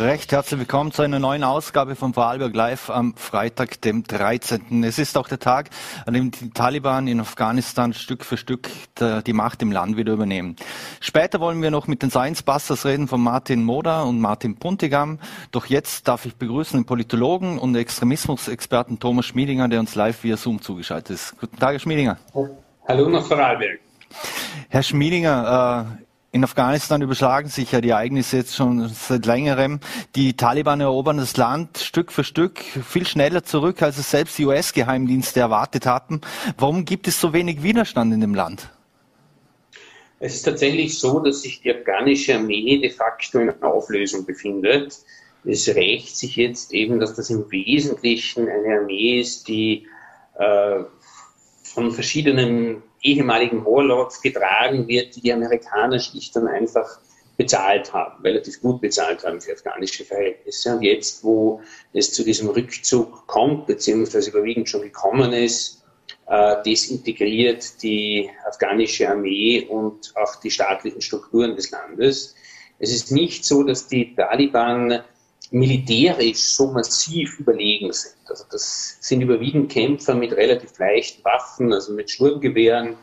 Recht herzlich willkommen zu einer neuen Ausgabe von Vorarlberg Live am Freitag, dem 13. Es ist auch der Tag, an dem die Taliban in Afghanistan Stück für Stück die Macht im Land wieder übernehmen. Später wollen wir noch mit den Science Busters reden von Martin Moda und Martin Puntigam. Doch jetzt darf ich begrüßen den Politologen und Extremismusexperten Thomas Schmiedinger, der uns live via Zoom zugeschaltet ist. Guten Tag, Herr Schmiedinger. Hallo nach Vorarlberg. Herr Schmiedinger, äh, in Afghanistan überschlagen sich ja die Ereignisse jetzt schon seit längerem. Die Taliban erobern das Land Stück für Stück viel schneller zurück, als es selbst die US-Geheimdienste erwartet hatten. Warum gibt es so wenig Widerstand in dem Land? Es ist tatsächlich so, dass sich die afghanische Armee de facto in Auflösung befindet. Es rächt sich jetzt eben, dass das im Wesentlichen eine Armee ist, die äh, von verschiedenen ehemaligen Warlords getragen wird, die die Amerikaner schlicht dann einfach bezahlt haben, relativ gut bezahlt haben für afghanische Verhältnisse. Und jetzt, wo es zu diesem Rückzug kommt, beziehungsweise überwiegend schon gekommen ist, äh, desintegriert die afghanische Armee und auch die staatlichen Strukturen des Landes. Es ist nicht so, dass die Taliban militärisch so massiv überlegen sind. Also das sind überwiegend Kämpfer mit relativ leichten Waffen, also mit Sturmgewehren.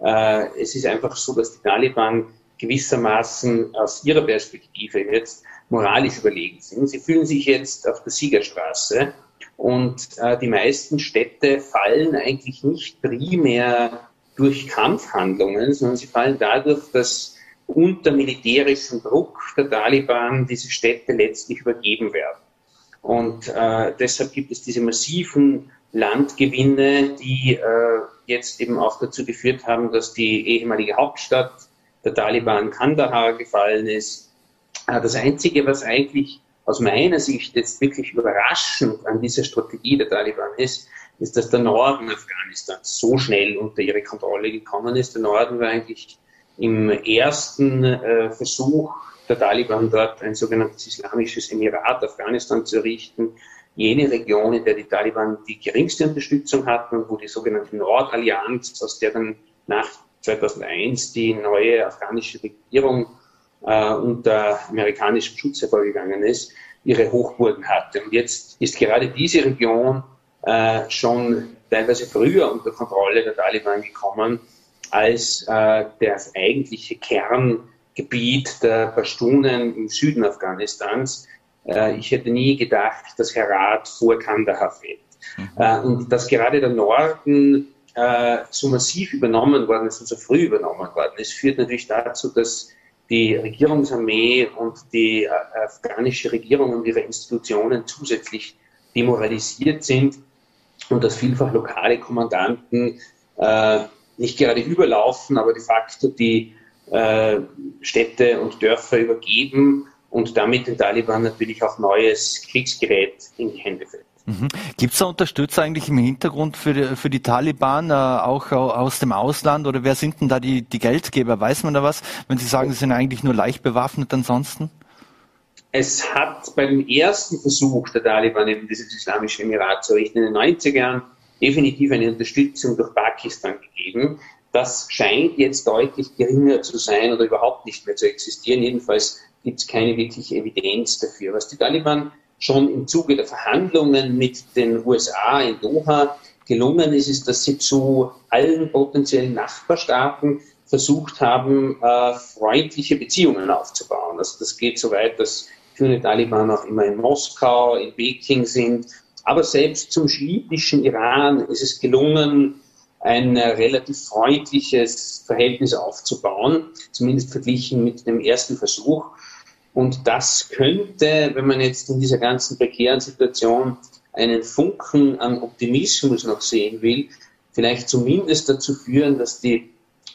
Äh, es ist einfach so, dass die Taliban gewissermaßen aus ihrer Perspektive jetzt moralisch überlegen sind. Sie fühlen sich jetzt auf der Siegerstraße und äh, die meisten Städte fallen eigentlich nicht primär durch Kampfhandlungen, sondern sie fallen dadurch, dass unter militärischem Druck der Taliban diese Städte letztlich übergeben werden. Und äh, deshalb gibt es diese massiven Landgewinne, die äh, jetzt eben auch dazu geführt haben, dass die ehemalige Hauptstadt der Taliban Kandahar gefallen ist. Äh, das Einzige, was eigentlich aus meiner Sicht jetzt wirklich überraschend an dieser Strategie der Taliban ist, ist, dass der Norden Afghanistans so schnell unter ihre Kontrolle gekommen ist. Der Norden war eigentlich im ersten äh, Versuch der Taliban dort ein sogenanntes islamisches Emirat Afghanistan zu errichten, jene Region, in der die Taliban die geringste Unterstützung hatten und wo die sogenannte Nordallianz, aus der dann nach 2001 die neue afghanische Regierung äh, unter amerikanischem Schutz hervorgegangen ist, ihre Hochburgen hatte. Und jetzt ist gerade diese Region äh, schon teilweise früher unter Kontrolle der Taliban gekommen als äh, das eigentliche Kerngebiet der Pashtunen im Süden Afghanistans. Äh, ich hätte nie gedacht, dass Herat vor Kandahar fällt. Mhm. Äh, und dass gerade der Norden äh, so massiv übernommen worden ist und so früh übernommen worden ist, führt natürlich dazu, dass die Regierungsarmee und die äh, afghanische Regierung und ihre Institutionen zusätzlich demoralisiert sind und dass vielfach lokale Kommandanten äh, nicht gerade überlaufen, aber de facto die äh, Städte und Dörfer übergeben und damit den Taliban natürlich auch neues Kriegsgerät in die Hände fällt. Mhm. Gibt es da Unterstützer eigentlich im Hintergrund für die, für die Taliban, äh, auch aus dem Ausland? Oder wer sind denn da die, die Geldgeber? Weiß man da was, wenn Sie sagen, sie sind eigentlich nur leicht bewaffnet ansonsten? Es hat beim ersten Versuch der Taliban eben dieses islamische Emirat zu errichten in den 90er Jahren definitiv eine Unterstützung durch Pakistan gegeben. Das scheint jetzt deutlich geringer zu sein oder überhaupt nicht mehr zu existieren. Jedenfalls gibt es keine wirkliche Evidenz dafür. Was die Taliban schon im Zuge der Verhandlungen mit den USA in Doha gelungen ist, ist, dass sie zu allen potenziellen Nachbarstaaten versucht haben, äh, freundliche Beziehungen aufzubauen. Also das geht so weit, dass führende Taliban auch immer in Moskau, in Peking sind aber selbst zum schiitischen Iran ist es gelungen, ein relativ freundliches Verhältnis aufzubauen, zumindest verglichen mit dem ersten Versuch. Und das könnte, wenn man jetzt in dieser ganzen prekären Situation einen Funken an Optimismus noch sehen will, vielleicht zumindest dazu führen, dass die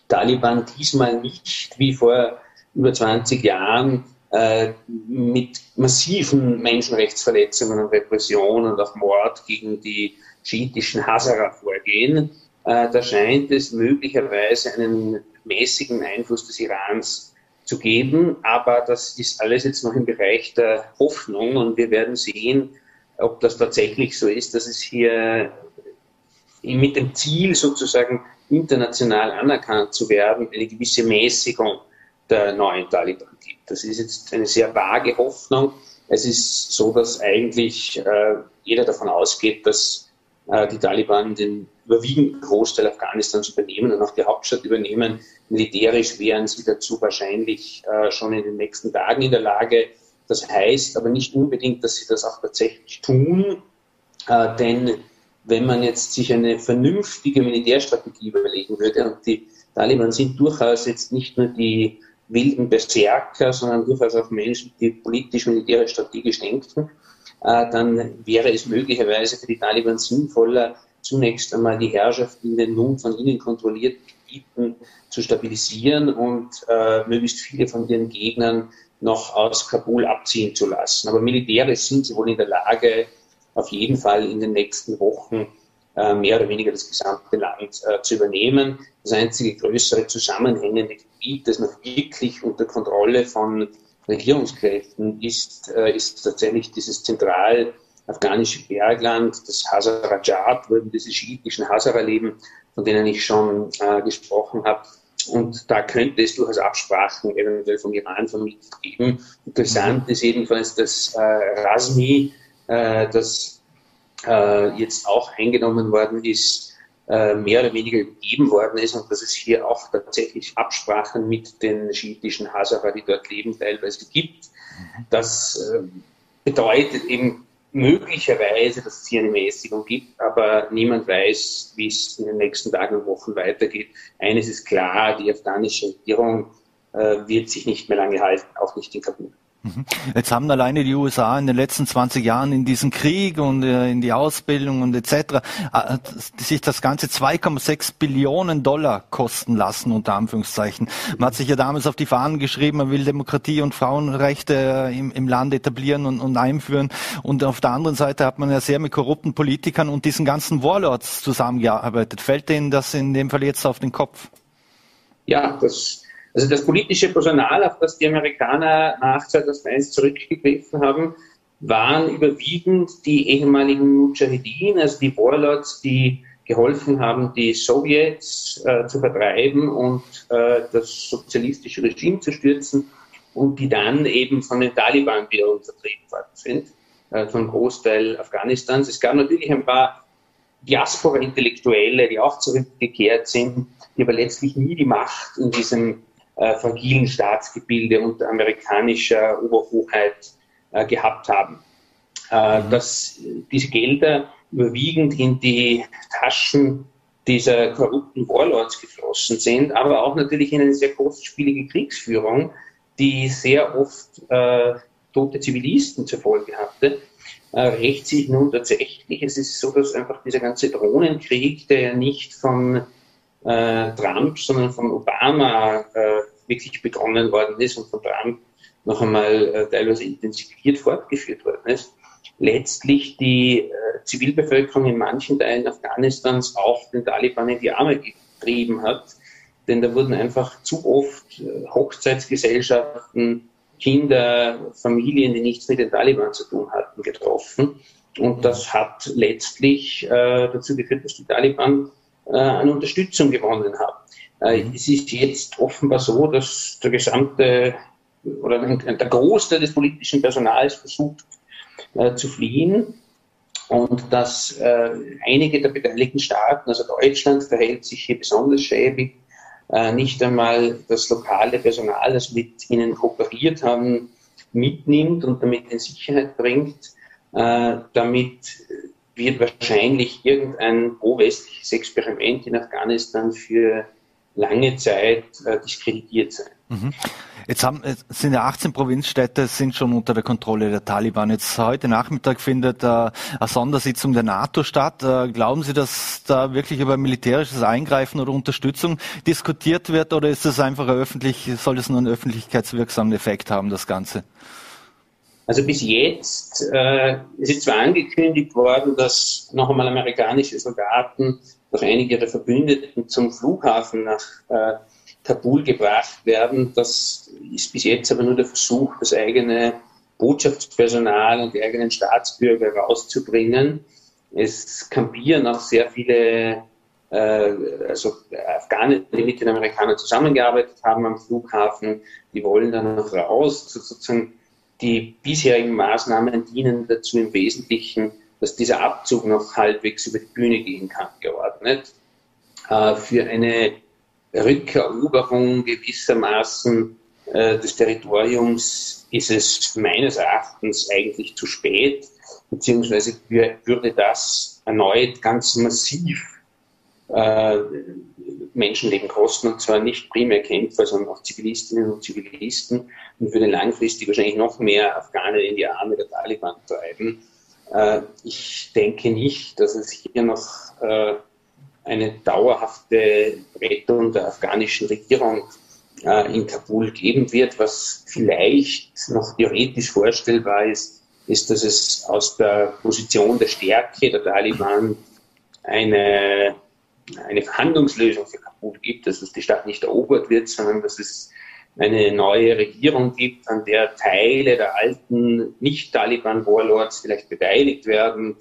Taliban diesmal nicht wie vor über 20 Jahren äh, mit massiven Menschenrechtsverletzungen und Repressionen und auch Mord gegen die schiitischen Hazara vorgehen. Äh, da scheint es möglicherweise einen mäßigen Einfluss des Irans zu geben, aber das ist alles jetzt noch im Bereich der Hoffnung und wir werden sehen, ob das tatsächlich so ist, dass es hier mit dem Ziel sozusagen international anerkannt zu werden, eine gewisse Mäßigung der neuen Taliban gibt. Das ist jetzt eine sehr vage Hoffnung. es ist so, dass eigentlich äh, jeder davon ausgeht, dass äh, die Taliban den überwiegenden Großteil Afghanistans übernehmen und auch die Hauptstadt übernehmen. Militärisch wären sie dazu wahrscheinlich äh, schon in den nächsten Tagen in der Lage. Das heißt aber nicht unbedingt, dass sie das auch tatsächlich tun, äh, denn wenn man jetzt sich eine vernünftige Militärstrategie überlegen würde, und die Taliban sind durchaus jetzt nicht nur die wilden Berserker, sondern durchaus auch Menschen, die politisch, militärisch, strategisch denken, äh, dann wäre es möglicherweise für die Taliban sinnvoller, zunächst einmal die Herrschaft in den nun von ihnen kontrollierten Gebieten zu stabilisieren und äh, möglichst viele von ihren Gegnern noch aus Kabul abziehen zu lassen. Aber militärisch sind sie wohl in der Lage, auf jeden Fall in den nächsten Wochen äh, mehr oder weniger das gesamte Land zu übernehmen. Das einzige größere zusammenhängende Gebiet, das noch wirklich unter Kontrolle von Regierungskräften ist, äh, ist tatsächlich dieses zentral afghanische Bergland, das Hazarajat, wo eben diese schiitischen Hazara leben, von denen ich schon äh, gesprochen habe. Und da könnte es durchaus Absprachen eventuell vom Iran vermittelt geben. Interessant ist jedenfalls, dass äh, Rasmi, äh, das äh, jetzt auch eingenommen worden ist, äh, mehr oder weniger gegeben worden ist und dass es hier auch tatsächlich Absprachen mit den schiitischen Hazara, die dort leben, teilweise gibt. Das äh, bedeutet eben möglicherweise, dass es hier eine Mäßigung gibt, aber niemand weiß, wie es in den nächsten Tagen und Wochen weitergeht. Eines ist klar, die afghanische Regierung äh, wird sich nicht mehr lange halten, auch nicht in Kabul. Mhm. Jetzt haben alleine die USA in den letzten 20 Jahren in diesen Krieg und äh, in die Ausbildung und etc. Äh, sich das ganze 2,6 Billionen Dollar kosten lassen, unter Anführungszeichen. Man hat sich ja damals auf die Fahnen geschrieben, man will Demokratie und Frauenrechte äh, im, im Land etablieren und, und einführen. Und auf der anderen Seite hat man ja sehr mit korrupten Politikern und diesen ganzen Warlords zusammengearbeitet. Fällt Ihnen das in dem Fall jetzt auf den Kopf? Ja, das also das politische Personal, auf das die Amerikaner nach 2001 zurückgegriffen haben, waren überwiegend die ehemaligen Mujahideen, also die Warlords, die geholfen haben, die Sowjets äh, zu vertreiben und äh, das sozialistische Regime zu stürzen und die dann eben von den Taliban wieder untertrieben worden sind, äh, von Großteil Afghanistans. Es gab natürlich ein paar Diaspora-Intellektuelle, die auch zurückgekehrt sind, die aber letztlich nie die Macht in diesem äh, fragilen Staatsgebilde unter amerikanischer Oberhoheit äh, gehabt haben. Äh, mhm. Dass diese Gelder überwiegend in die Taschen dieser korrupten Warlords geflossen sind, aber auch natürlich in eine sehr kostspielige Kriegsführung, die sehr oft äh, tote Zivilisten zur Folge hatte, äh, rächt sich nun tatsächlich. Es ist so, dass einfach dieser ganze Drohnenkrieg, der ja nicht von äh, Trump, sondern von Obama äh, wirklich begonnen worden ist und von Trump noch einmal äh, teilweise intensiviert fortgeführt worden ist, letztlich die äh, Zivilbevölkerung in manchen Teilen Afghanistans auch den Taliban in die Arme getrieben hat. Denn da wurden einfach zu oft äh, Hochzeitsgesellschaften, Kinder, Familien, die nichts mit den Taliban zu tun hatten, getroffen. Und das hat letztlich äh, dazu geführt, dass die Taliban äh, an Unterstützung gewonnen haben. Äh, mhm. Es ist jetzt offenbar so, dass der gesamte oder der Großteil des politischen Personals versucht äh, zu fliehen und dass äh, einige der beteiligten Staaten, also Deutschland, verhält sich hier besonders schäbig, äh, nicht einmal das lokale Personal, das mit ihnen kooperiert haben, mitnimmt und damit in Sicherheit bringt. Äh, damit wird wahrscheinlich irgendein pro-westliches Experiment in Afghanistan für lange Zeit äh, diskreditiert sein. Mhm. Jetzt haben, sind ja 18 Provinzstädte sind schon unter der Kontrolle der Taliban. Jetzt heute Nachmittag findet äh, eine Sondersitzung der NATO statt. Äh, glauben Sie, dass da wirklich über militärisches Eingreifen oder Unterstützung diskutiert wird oder ist das einfach öffentlich, soll es nur einen öffentlichkeitswirksamen Effekt haben, das Ganze? Also bis jetzt äh, ist zwar angekündigt worden, dass noch einmal amerikanische Soldaten durch einige ihrer Verbündeten zum Flughafen nach äh, Kabul gebracht werden. Das ist bis jetzt aber nur der Versuch, das eigene Botschaftspersonal und die eigenen Staatsbürger rauszubringen. Es kampieren auch sehr viele äh, also Afghanen, die mit den Amerikanern zusammengearbeitet haben am Flughafen, die wollen dann noch raus, sozusagen die bisherigen Maßnahmen dienen dazu im Wesentlichen, dass dieser Abzug noch halbwegs über die Bühne gehen kann, geordnet. Äh, für eine Rückeroberung gewissermaßen äh, des Territoriums ist es meines Erachtens eigentlich zu spät, beziehungsweise würde das erneut ganz massiv äh, Menschenleben kosten und zwar nicht primär Kämpfer, sondern auch Zivilistinnen und Zivilisten und würde langfristig wahrscheinlich noch mehr Afghanen in die Arme der Taliban treiben. Äh, ich denke nicht, dass es hier noch äh, eine dauerhafte Rettung der afghanischen Regierung in Kabul geben wird. Was vielleicht noch theoretisch vorstellbar ist, ist, dass es aus der Position der Stärke der Taliban eine, eine Verhandlungslösung für Kabul gibt, dass es die Stadt nicht erobert wird, sondern dass es eine neue Regierung gibt, an der Teile der alten Nicht-Taliban-Warlords vielleicht beteiligt werden,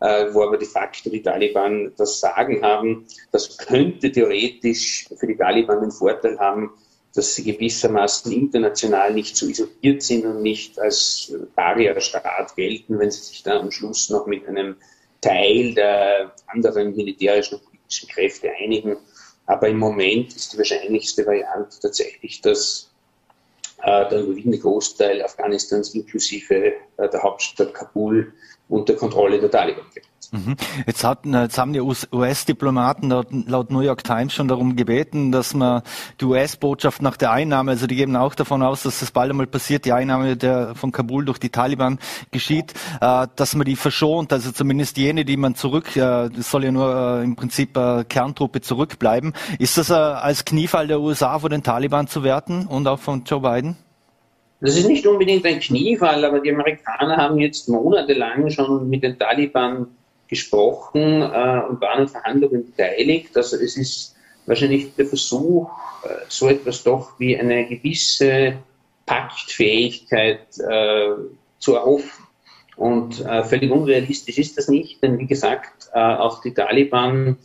äh, wo aber de facto die Taliban das Sagen haben. Das könnte theoretisch für die Taliban den Vorteil haben, dass sie gewissermaßen international nicht so isoliert sind und nicht als Barrierestaat gelten, wenn sie sich dann am Schluss noch mit einem Teil der anderen militärischen politischen Kräfte einigen. Aber im Moment ist die wahrscheinlichste Variante tatsächlich, dass äh, der überwiegende Großteil Afghanistans inklusive der Hauptstadt Kabul unter Kontrolle der Taliban gerät. Mhm. Jetzt, hat, jetzt haben die US-Diplomaten laut, laut, New York Times schon darum gebeten, dass man die US-Botschaft nach der Einnahme, also die geben auch davon aus, dass das bald einmal passiert, die Einnahme der, von Kabul durch die Taliban geschieht, äh, dass man die verschont, also zumindest jene, die man zurück, äh, das soll ja nur äh, im Prinzip äh, Kerntruppe zurückbleiben. Ist das äh, als Kniefall der USA vor den Taliban zu werten und auch von Joe Biden? Das ist nicht unbedingt ein Kniefall, aber die Amerikaner haben jetzt monatelang schon mit den Taliban gesprochen äh, und waren an Verhandlungen beteiligt. Also es ist wahrscheinlich der Versuch, äh, so etwas doch wie eine gewisse Paktfähigkeit äh, zu erhoffen. Und äh, völlig unrealistisch ist das nicht, denn wie gesagt, äh, auch die Taliban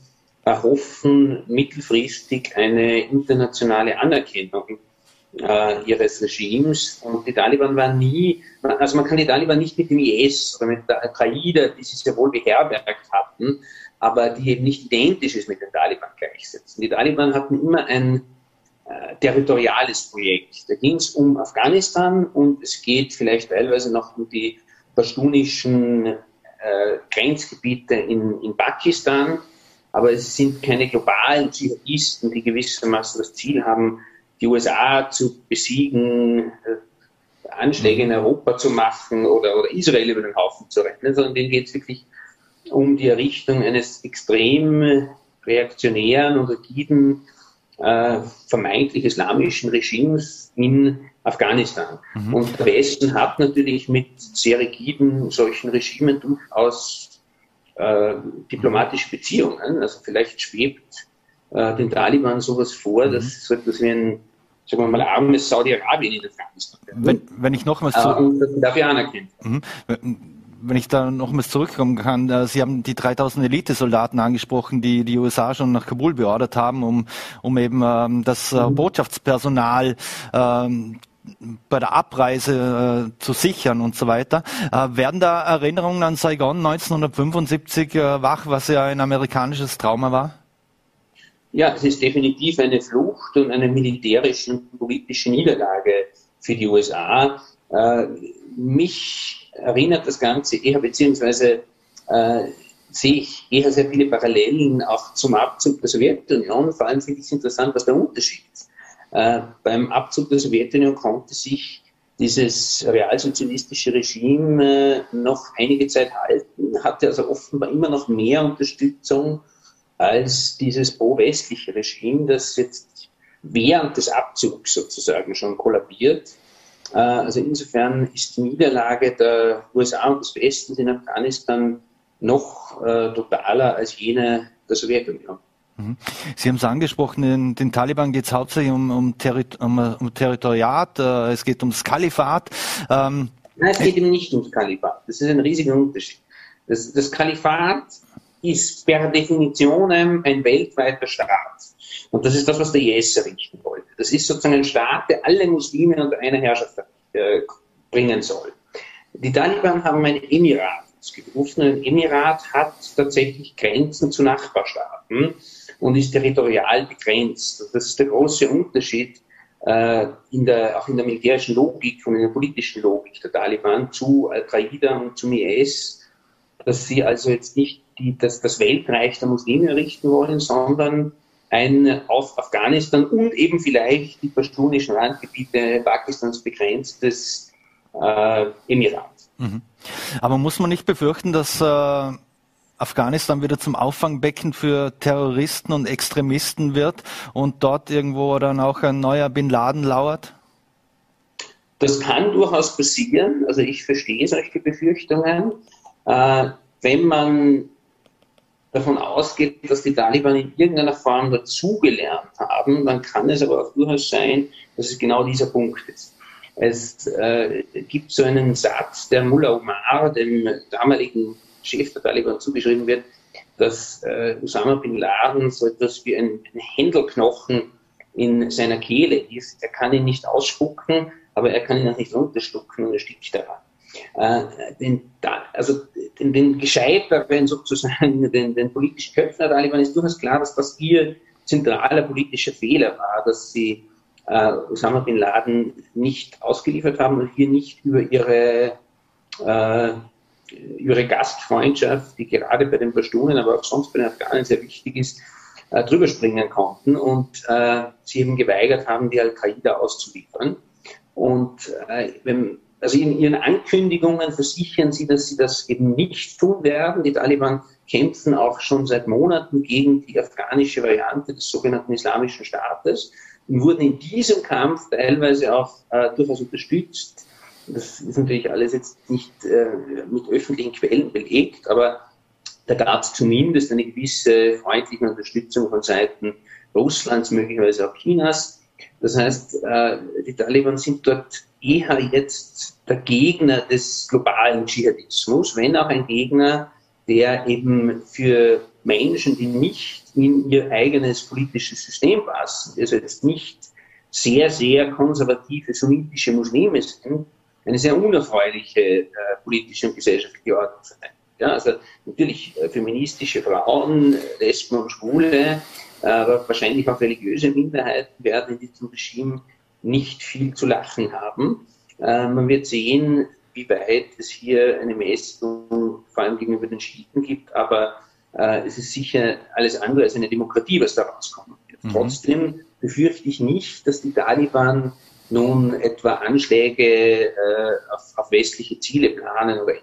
erhoffen mittelfristig eine internationale Anerkennung äh, ihres Regimes. Und die Taliban waren nie, also man kann die Taliban nicht mit dem IS oder mit der Al-Qaida, die sie sehr wohl beherbergt hatten, aber die eben nicht identisch ist mit den Taliban gleichsetzen. Die Taliban hatten immer ein äh, territoriales Projekt. Da ging es um Afghanistan und es geht vielleicht teilweise noch um die pashtunischen äh, Grenzgebiete in, in Pakistan, aber es sind keine globalen Dschihadisten, die gewissermaßen das Ziel haben, die USA zu besiegen, äh, Anschläge in Europa zu machen oder, oder Israel über den Haufen zu retten, sondern denen geht es wirklich um die Errichtung eines extrem reaktionären und rigiden, äh, vermeintlich islamischen Regimes in Afghanistan. Mhm. Und der Westen hat natürlich mit sehr rigiden solchen Regimen durchaus äh, diplomatische Beziehungen. Also vielleicht schwebt äh, den Taliban sowas vor, mhm. dass so etwas wie ein, sagen wir mal, armes Saudi-Arabien in Afghanistan wenn, wenn ich nochmals äh, zurück... und das darf ich anerkennen. Mhm. Wenn ich da nochmals zurückkommen kann, äh, Sie haben die 3000 Elitesoldaten angesprochen, die die USA schon nach Kabul beordert haben, um, um eben ähm, das äh, mhm. Botschaftspersonal ähm, bei der Abreise äh, zu sichern und so weiter. Äh, werden da Erinnerungen an Saigon 1975 äh, wach, was ja ein amerikanisches Trauma war? Ja, es ist definitiv eine Flucht und eine militärische und politische Niederlage für die USA. Äh, mich erinnert das Ganze eher, beziehungsweise äh, sehe ich eher sehr viele Parallelen auch zum Abzug der Sowjetunion. Vor allem finde ich es interessant, was der Unterschied ist. Äh, beim Abzug der Sowjetunion konnte sich dieses realsozialistische Regime äh, noch einige Zeit halten, hatte also offenbar immer noch mehr Unterstützung als dieses pro-westliche Regime, das jetzt während des Abzugs sozusagen schon kollabiert. Äh, also insofern ist die Niederlage der USA und des Westens in Afghanistan noch äh, totaler als jene der Sowjetunion. Mhm. Sie haben es angesprochen, den, den Taliban geht es hauptsächlich um, um, Terri um, um Territoriat, äh, es geht ums Kalifat. Ähm, Nein, es geht eben nicht ums Kalifat. Das ist ein riesiger Unterschied. Das, das Kalifat ist per Definition ein weltweiter Staat. Und das ist das, was der IS errichten wollte. Das ist sozusagen ein Staat, der alle Muslime unter einer Herrschaft äh, bringen soll. Die Taliban haben ein Emirat ausgerufen. Ein Emirat hat tatsächlich Grenzen zu Nachbarstaaten und ist territorial begrenzt. Das ist der große Unterschied äh, in der, auch in der militärischen Logik und in der politischen Logik der Taliban zu Al-Qaida und zum IS, dass sie also jetzt nicht die, das, das Weltreich der Muslime errichten wollen, sondern ein auf Afghanistan und eben vielleicht die pashtunischen Randgebiete Pakistans begrenztes äh, Emirat. Mhm. Aber muss man nicht befürchten, dass äh, Afghanistan wieder zum Auffangbecken für Terroristen und Extremisten wird und dort irgendwo dann auch ein neuer Bin Laden lauert? Das kann durchaus passieren. Also ich verstehe solche Befürchtungen. Äh, wenn man davon ausgeht, dass die Taliban in irgendeiner Form dazugelernt haben, dann kann es aber auch durchaus sein, dass es genau dieser Punkt ist. Es äh, gibt so einen Satz, der Mullah Omar, dem damaligen Chef der Taliban zugeschrieben wird, dass äh, Osama bin Laden so etwas wie ein, ein Händelknochen in seiner Kehle ist. Er kann ihn nicht ausspucken, aber er kann ihn auch nicht runterstucken und er stirbt daran. Äh, den, also den, den gescheiteren sozusagen, den, den politischen Köpfen der Taliban ist durchaus klar, dass das ihr zentraler politischer Fehler war, dass sie äh, Osama bin Laden nicht ausgeliefert haben und hier nicht über ihre äh, ihre Gastfreundschaft, die gerade bei den Pashtunen, aber auch sonst bei den Afghanen sehr wichtig ist, äh, drüber springen konnten und äh, sie eben geweigert haben, die Al-Qaida auszuliefern. Und äh, wenn, also in ihren Ankündigungen versichern sie, dass sie das eben nicht tun werden. Die Taliban kämpfen auch schon seit Monaten gegen die afghanische Variante des sogenannten Islamischen Staates und wurden in diesem Kampf teilweise auch äh, durchaus unterstützt das ist natürlich alles jetzt nicht äh, mit öffentlichen Quellen belegt, aber da gab es zumindest eine gewisse freundliche Unterstützung von Seiten Russlands, möglicherweise auch Chinas. Das heißt, äh, die Taliban sind dort eher jetzt der Gegner des globalen Dschihadismus, wenn auch ein Gegner, der eben für Menschen, die nicht in ihr eigenes politisches System passen, also jetzt nicht sehr, sehr konservative sunnitische Muslime sind, eine sehr unerfreuliche äh, politische und gesellschaftliche Ordnung verteidigt. Ja, also natürlich äh, feministische Frauen, Lesben und Schwule, aber wahrscheinlich auch religiöse Minderheiten werden in diesem Regime nicht viel zu lachen haben. Äh, man wird sehen, wie weit es hier eine Mäßigung vor allem gegenüber den Schiiten gibt, aber äh, es ist sicher alles andere als eine Demokratie, was da rauskommen wird. Mhm. Trotzdem befürchte ich nicht, dass die Taliban nun etwa Anschläge äh, auf, auf westliche Ziele planen oder.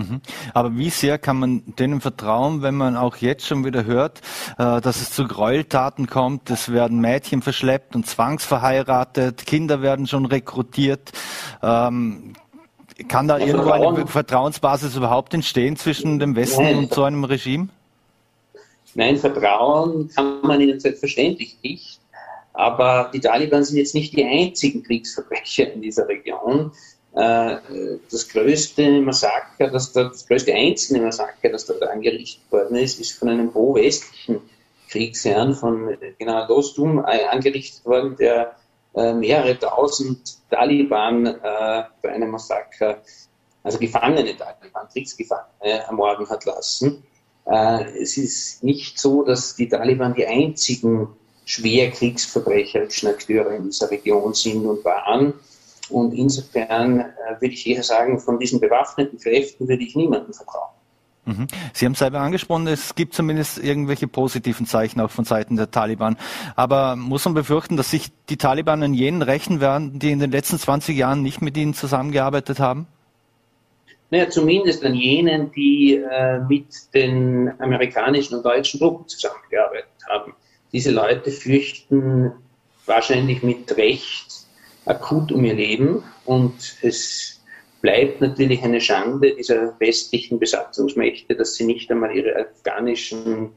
Mhm. Aber wie sehr kann man denen vertrauen, wenn man auch jetzt schon wieder hört, äh, dass es zu Gräueltaten kommt, es werden Mädchen verschleppt und zwangsverheiratet, Kinder werden schon rekrutiert. Ähm, kann da ja, irgendwo eine Vertrauensbasis überhaupt entstehen zwischen dem Westen Nein. und so einem Regime? Nein, Vertrauen kann man ihnen selbstverständlich nicht. Aber die Taliban sind jetzt nicht die einzigen Kriegsverbrecher in dieser Region. Äh, das größte Massaker, das, das größte einzelne Massaker, das dort angerichtet worden ist, ist von einem pro-westlichen Kriegsherrn von General Dostum äh, angerichtet worden, der äh, mehrere tausend Taliban bei einem Massaker, also gefangene Taliban, Kriegsgefangene, ermorden hat lassen. Es ist nicht so, dass die Taliban die einzigen schwer kriegsverbrecherischen Akteure in dieser Region sind und waren. Und insofern äh, würde ich eher sagen, von diesen bewaffneten Kräften würde ich niemandem vertrauen. Mhm. Sie haben selber angesprochen, es gibt zumindest irgendwelche positiven Zeichen auch von Seiten der Taliban. Aber muss man befürchten, dass sich die Taliban an jenen rächen werden, die in den letzten 20 Jahren nicht mit ihnen zusammengearbeitet haben? Naja, zumindest an jenen, die äh, mit den amerikanischen und deutschen Truppen zusammengearbeitet haben. Diese Leute fürchten wahrscheinlich mit Recht akut um ihr Leben und es bleibt natürlich eine Schande dieser westlichen Besatzungsmächte, dass sie nicht einmal ihre afghanischen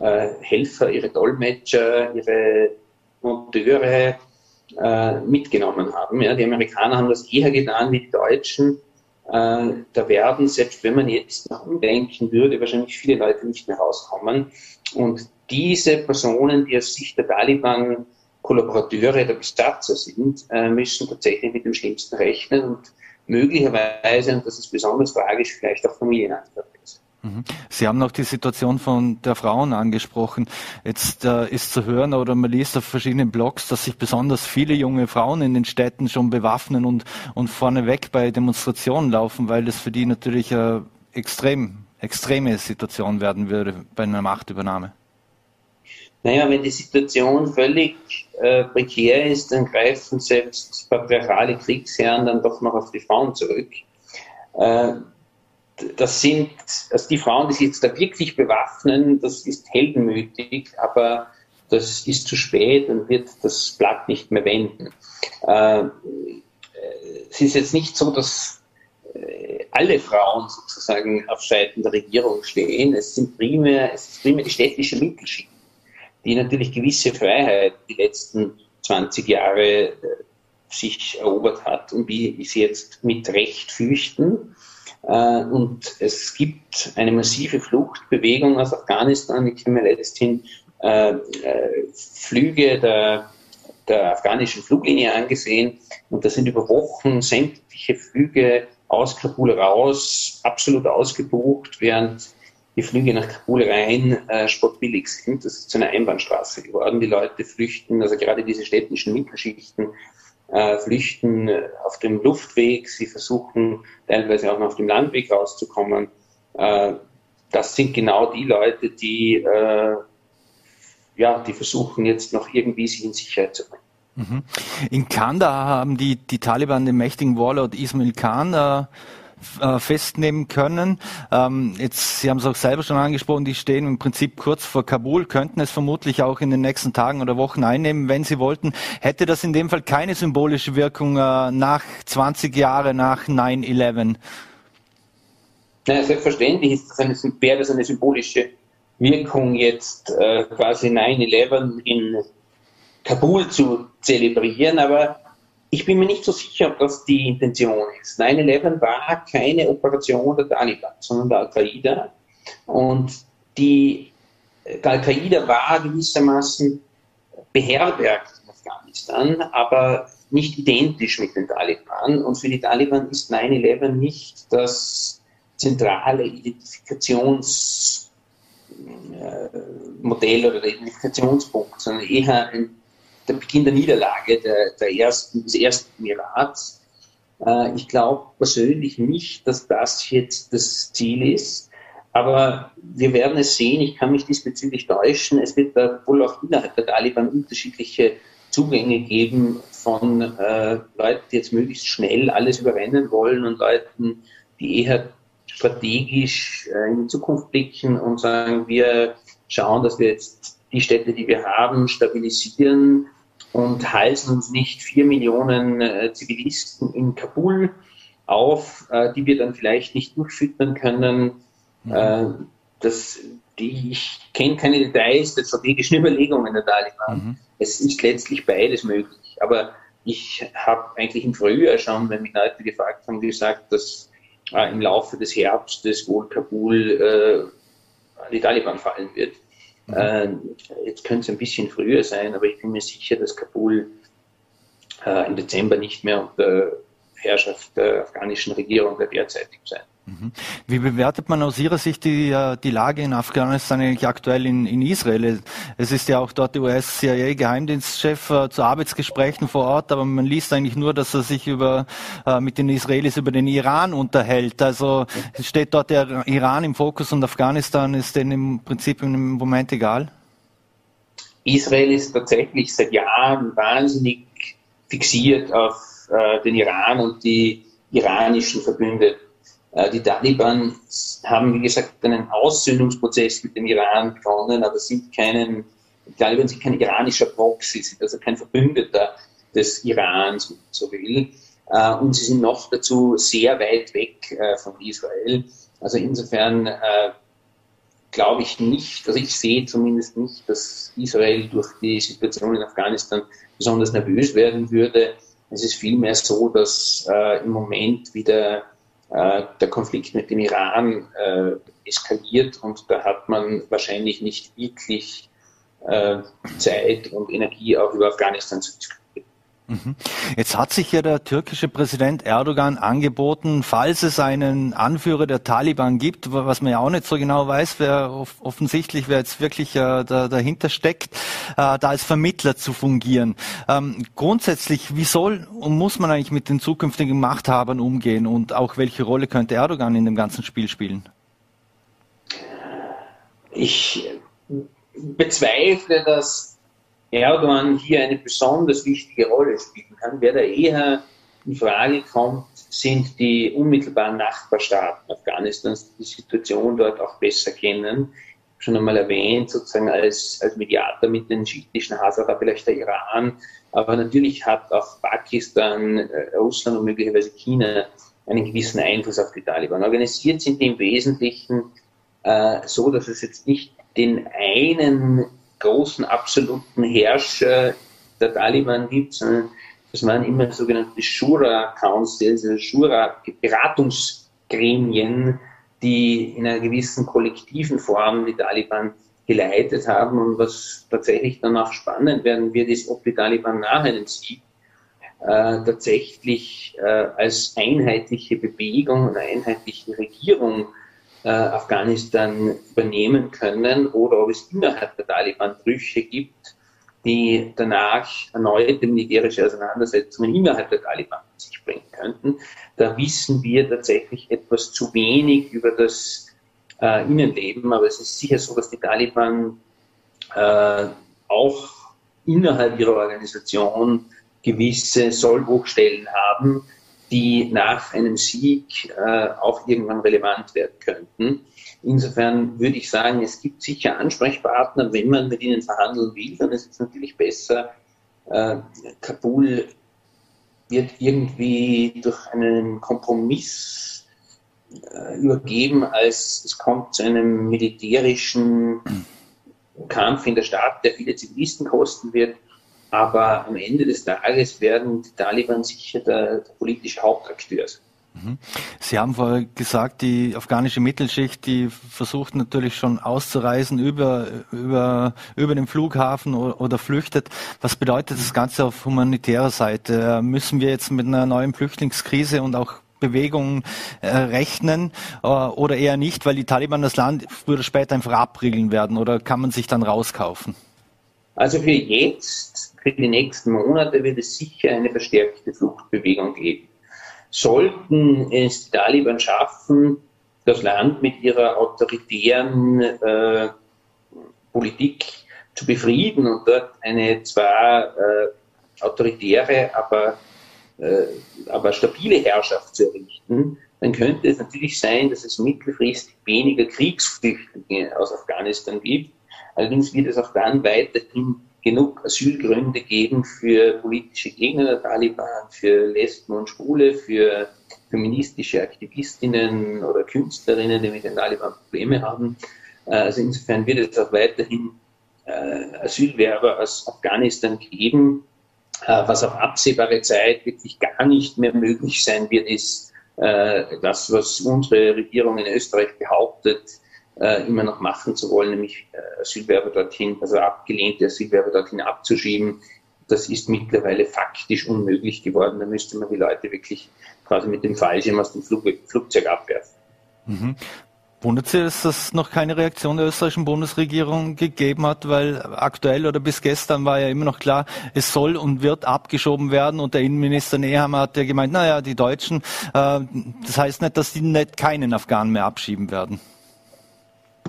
äh, Helfer, ihre Dolmetscher, ihre Monteure äh, mitgenommen haben. Ja, die Amerikaner haben das eher getan wie die Deutschen. Äh, da werden, selbst wenn man jetzt nach umdenken würde, wahrscheinlich viele Leute nicht mehr rauskommen. Und diese Personen, die aus Sicht der Taliban Kollaborateure der Besatzer sind, äh, müssen tatsächlich mit dem Schlimmsten rechnen und möglicherweise, und das ist besonders tragisch, vielleicht auch Familienangehörige. Mhm. Sie haben noch die Situation von der Frauen angesprochen. Jetzt äh, ist zu hören oder man liest auf verschiedenen Blogs, dass sich besonders viele junge Frauen in den Städten schon bewaffnen und, und vorneweg bei Demonstrationen laufen, weil das für die natürlich eine extrem, extreme Situation werden würde bei einer Machtübernahme. Naja, wenn die Situation völlig äh, prekär ist, dann greifen selbst patriarchale Kriegsherren dann doch noch auf die Frauen zurück. Äh, das sind, also die Frauen, die sich jetzt da wirklich bewaffnen, das ist heldenmütig, aber das ist zu spät und wird das Blatt nicht mehr wenden. Äh, es ist jetzt nicht so, dass äh, alle Frauen sozusagen auf Seiten der Regierung stehen. Es sind primär, es ist primär die städtische Mittelschicht die natürlich gewisse Freiheit die letzten 20 Jahre äh, sich erobert hat und wie sie jetzt mit Recht fürchten. Äh, und es gibt eine massive Fluchtbewegung aus Afghanistan. Ich habe mir letzthin äh, Flüge der, der afghanischen Fluglinie angesehen und da sind über Wochen sämtliche Flüge aus Kabul raus absolut ausgebucht, während die Flüge nach Kabul rein äh, spottbillig sind. Das ist zu einer Einbahnstraße geworden. Die Leute flüchten, also gerade diese städtischen Mittelschichten, äh, flüchten auf dem Luftweg. Sie versuchen teilweise auch noch auf dem Landweg rauszukommen. Äh, das sind genau die Leute, die, äh, ja, die versuchen jetzt noch irgendwie sich in Sicherheit zu bringen. Mhm. In Kandahar haben die, die Taliban den mächtigen Warlord Ismail Khan äh, festnehmen können. Ähm, jetzt, Sie haben es auch selber schon angesprochen, die stehen im Prinzip kurz vor Kabul, könnten es vermutlich auch in den nächsten Tagen oder Wochen einnehmen, wenn sie wollten. Hätte das in dem Fall keine symbolische Wirkung äh, nach 20 Jahren nach 9-11? Naja, selbstverständlich ist das eine, wäre das eine symbolische Wirkung, jetzt äh, quasi 9-11 in Kabul zu zelebrieren, aber ich bin mir nicht so sicher, ob das die Intention ist. 9-11 war keine Operation der Taliban, sondern der Al-Qaida. Und die Al-Qaida war gewissermaßen beherbergt in Afghanistan, aber nicht identisch mit den Taliban. Und für die Taliban ist 9-11 nicht das zentrale Identifikationsmodell oder der Identifikationspunkt, sondern eher ein der Beginn der Niederlage der, der ersten, des ersten Emirats. Äh, ich glaube persönlich nicht, dass das jetzt das Ziel ist. Aber wir werden es sehen. Ich kann mich diesbezüglich täuschen. Es wird da wohl auch innerhalb der Taliban unterschiedliche Zugänge geben von äh, Leuten, die jetzt möglichst schnell alles überrennen wollen und Leuten, die eher strategisch äh, in die Zukunft blicken und sagen, wir schauen, dass wir jetzt die Städte, die wir haben, stabilisieren und heißen uns nicht vier Millionen äh, Zivilisten in Kabul auf, äh, die wir dann vielleicht nicht durchfüttern können. Mhm. Äh, das, die, ich kenne keine Details der strategischen Überlegungen der Taliban. Mhm. Es ist letztlich beides möglich. Aber ich habe eigentlich im Frühjahr schon, wenn mich Leute gefragt haben, gesagt, dass äh, im Laufe des Herbstes wohl Kabul äh, die Taliban fallen wird. Mhm. Äh, jetzt könnte es ein bisschen früher sein, aber ich bin mir sicher, dass Kabul äh, im Dezember nicht mehr unter Herrschaft der afghanischen Regierung der derzeitig sein. Mhm. Wie bewertet man aus Ihrer Sicht die, äh, die Lage in Afghanistan eigentlich aktuell in, in Israel? Es ist ja auch dort der US-CIA-Geheimdienstchef äh, zu Arbeitsgesprächen vor Ort, aber man liest eigentlich nur, dass er sich über, äh, mit den Israelis über den Iran unterhält. Also steht dort der Iran im Fokus und Afghanistan ist denen im Prinzip im Moment egal? Israel ist tatsächlich seit Jahren wahnsinnig fixiert auf den Iran und die iranischen Verbündeten die Taliban haben, wie gesagt, einen Aussöhnungsprozess mit dem Iran begonnen, aber sind keinen, die Taliban sind kein iranischer Proxy, sind also kein Verbündeter des Irans, wenn man so will. Äh, und sie sind noch dazu sehr weit weg äh, von Israel. Also insofern glaube ich nicht, also ich sehe zumindest nicht, dass Israel durch die Situation in Afghanistan besonders nervös werden würde. Es ist vielmehr so, dass im Moment wieder äh, der Konflikt mit dem Iran äh, eskaliert und da hat man wahrscheinlich nicht wirklich äh, Zeit und Energie auch über Afghanistan zu diskutieren. Mhm. Jetzt hat sich ja der türkische Präsident Erdogan angeboten, falls es einen Anführer der Taliban gibt, was man ja auch nicht so genau weiß, wer offensichtlich, wer jetzt wirklich äh, da, dahinter steckt, äh, da als Vermittler zu fungieren. Ähm, grundsätzlich, wie soll und muss man eigentlich mit den zukünftigen Machthabern umgehen und auch welche Rolle könnte Erdogan in dem ganzen Spiel spielen? Ich bezweifle, dass Erdogan hier eine besonders wichtige Rolle spielen kann. Wer da eher in Frage kommt, sind die unmittelbaren Nachbarstaaten Afghanistans, die die Situation dort auch besser kennen. Schon einmal erwähnt, sozusagen als, als Mediator mit den schiitischen Hazara vielleicht der Iran. Aber natürlich hat auch Pakistan, äh, Russland und möglicherweise China einen gewissen Einfluss auf die Taliban. Organisiert sind die im Wesentlichen äh, so, dass es jetzt nicht den einen großen absoluten Herrscher der Taliban gibt, sondern das waren immer sogenannte Shura Councils, also Shura Beratungsgremien, die in einer gewissen kollektiven Form die Taliban geleitet haben. Und was tatsächlich danach spannend werden wird, ist, ob die Taliban nach einem Sieg äh, tatsächlich äh, als einheitliche Bewegung und einheitliche Regierung äh, Afghanistan übernehmen können oder ob es innerhalb der Taliban Brüche gibt, die danach erneute militärische Auseinandersetzungen innerhalb der Taliban mit sich bringen könnten. Da wissen wir tatsächlich etwas zu wenig über das äh, Innenleben, aber es ist sicher so, dass die Taliban äh, auch innerhalb ihrer Organisation gewisse Sollbruchstellen haben, die nach einem Sieg äh, auch irgendwann relevant werden könnten. Insofern würde ich sagen, es gibt sicher Ansprechpartner, wenn man mit ihnen verhandeln will, dann ist es natürlich besser, äh, Kabul wird irgendwie durch einen Kompromiss äh, übergeben, als es kommt zu einem militärischen Kampf in der Stadt, der viele Zivilisten kosten wird. Aber am Ende des Tages werden die Taliban sicher der, der politische Hauptakteur sein. Mhm. Sie haben vorher gesagt, die afghanische Mittelschicht, die versucht natürlich schon auszureisen über, über, über den Flughafen oder, flüchtet. Was bedeutet das Ganze auf humanitärer Seite? Müssen wir jetzt mit einer neuen Flüchtlingskrise und auch Bewegungen äh, rechnen äh, oder eher nicht, weil die Taliban das Land früher oder später einfach abriegeln werden oder kann man sich dann rauskaufen? Also für jetzt, für die nächsten Monate wird es sicher eine verstärkte Fluchtbewegung geben. Sollten es die Taliban schaffen, das Land mit ihrer autoritären äh, Politik zu befrieden und dort eine zwar äh, autoritäre, aber, äh, aber stabile Herrschaft zu errichten, dann könnte es natürlich sein, dass es mittelfristig weniger Kriegsflüchtlinge aus Afghanistan gibt Allerdings wird es auch dann weiterhin genug Asylgründe geben für politische Gegner der Taliban, für Lesben und Schwule, für feministische Aktivistinnen oder Künstlerinnen, die mit den Taliban Probleme haben. Äh, also insofern wird es auch weiterhin äh, Asylwerber aus Afghanistan geben. Äh, was auf absehbare Zeit wirklich gar nicht mehr möglich sein wird, ist das, was unsere Regierung in Österreich behauptet, äh, immer noch machen zu wollen, nämlich äh, Asylwerber dorthin, also abgelehnte Asylwerber dorthin abzuschieben. Das ist mittlerweile faktisch unmöglich geworden. Da müsste man die Leute wirklich quasi mit dem Fallschirm aus dem Flug, Flugzeug abwerfen. Mhm. Wundert Sie, dass es noch keine Reaktion der österreichischen Bundesregierung gegeben hat, weil aktuell oder bis gestern war ja immer noch klar, es soll und wird abgeschoben werden und der Innenminister Nehammer hat ja gemeint, naja, die Deutschen, äh, das heißt nicht, dass die nicht keinen Afghanen mehr abschieben werden.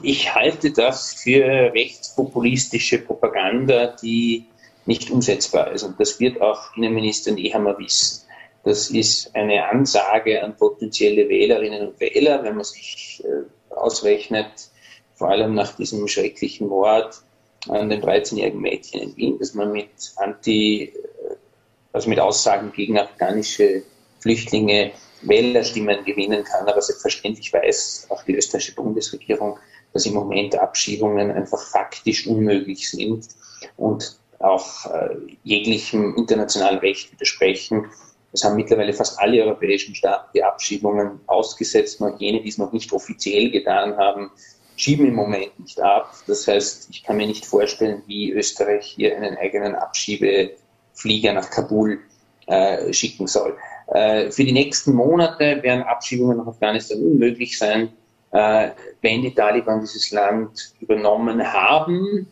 Ich halte das für rechtspopulistische Propaganda, die nicht umsetzbar ist. Und das wird auch Innenminister Nehammer wissen. Das ist eine Ansage an potenzielle Wählerinnen und Wähler, wenn man sich äh, ausrechnet, vor allem nach diesem schrecklichen Mord an den 13-jährigen Mädchen in Wien, dass man mit Anti, äh, also mit Aussagen gegen afghanische Flüchtlinge Wählerstimmen gewinnen kann. Aber selbstverständlich weiß auch die österreichische Bundesregierung, dass im Moment Abschiebungen einfach faktisch unmöglich sind und auch äh, jeglichem internationalen Recht widersprechen. Es haben mittlerweile fast alle europäischen Staaten die Abschiebungen ausgesetzt, nur jene, die es noch nicht offiziell getan haben, schieben im Moment nicht ab. Das heißt, ich kann mir nicht vorstellen, wie Österreich hier einen eigenen Abschiebeflieger nach Kabul äh, schicken soll. Äh, für die nächsten Monate werden Abschiebungen nach Afghanistan unmöglich sein. Äh, wenn die Taliban dieses Land übernommen haben,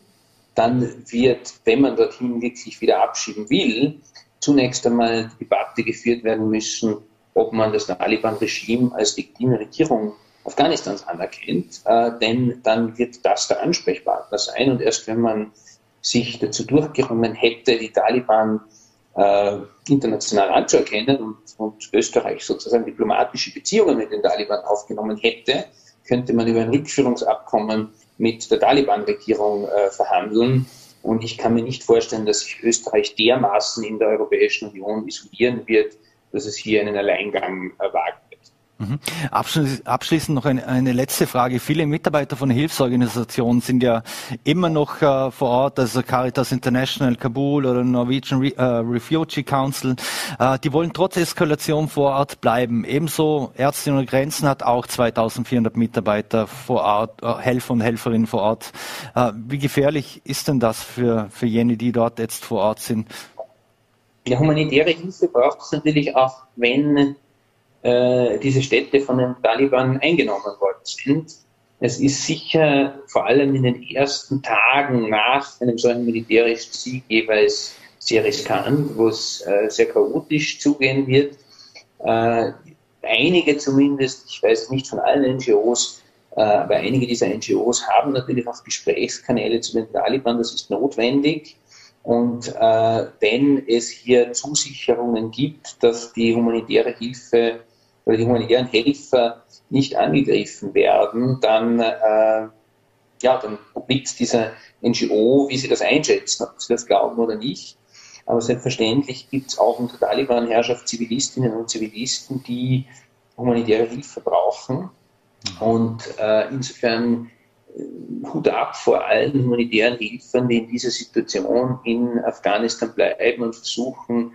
dann wird, wenn man dorthin wirklich wieder abschieben will, zunächst einmal die Debatte geführt werden müssen, ob man das Taliban-Regime als legitime Regierung Afghanistans anerkennt, äh, denn dann wird das der Ansprechpartner sein. Und erst wenn man sich dazu durchgerungen hätte, die Taliban äh, international anzuerkennen und, und Österreich sozusagen diplomatische Beziehungen mit den Taliban aufgenommen hätte, könnte man über ein Rückführungsabkommen mit der Taliban-Regierung äh, verhandeln. Und ich kann mir nicht vorstellen, dass sich Österreich dermaßen in der Europäischen Union isolieren wird, dass es hier einen Alleingang äh, wagt. Mhm. Abschließend noch eine, eine, letzte Frage. Viele Mitarbeiter von Hilfsorganisationen sind ja immer noch äh, vor Ort, also Caritas International Kabul oder Norwegian Re äh, Refugee Council. Äh, die wollen trotz Eskalation vor Ort bleiben. Ebenso Ärzte ohne Grenzen hat auch 2400 Mitarbeiter vor Ort, äh, Helfer und Helferinnen vor Ort. Äh, wie gefährlich ist denn das für, für jene, die dort jetzt vor Ort sind? Ja, humanitäre Hilfe braucht es natürlich auch, wenn äh, diese Städte von den Taliban eingenommen worden sind. Es ist sicher vor allem in den ersten Tagen nach einem solchen militärischen Sieg jeweils sehr riskant, wo es äh, sehr chaotisch zugehen wird. Äh, einige zumindest, ich weiß nicht von allen NGOs, äh, aber einige dieser NGOs haben natürlich auch Gesprächskanäle zu den Taliban, das ist notwendig. Und äh, wenn es hier Zusicherungen gibt, dass die humanitäre Hilfe oder die humanitären Helfer nicht angegriffen werden, dann, äh, ja, dann obliegt dieser NGO, wie sie das einschätzen, ob sie das glauben oder nicht. Aber selbstverständlich gibt es auch unter Taliban-Herrschaft Zivilistinnen und Zivilisten, die humanitäre Hilfe brauchen. Und äh, insofern äh, Hut ab vor allen humanitären Hilfern, die in dieser Situation in Afghanistan bleiben und versuchen,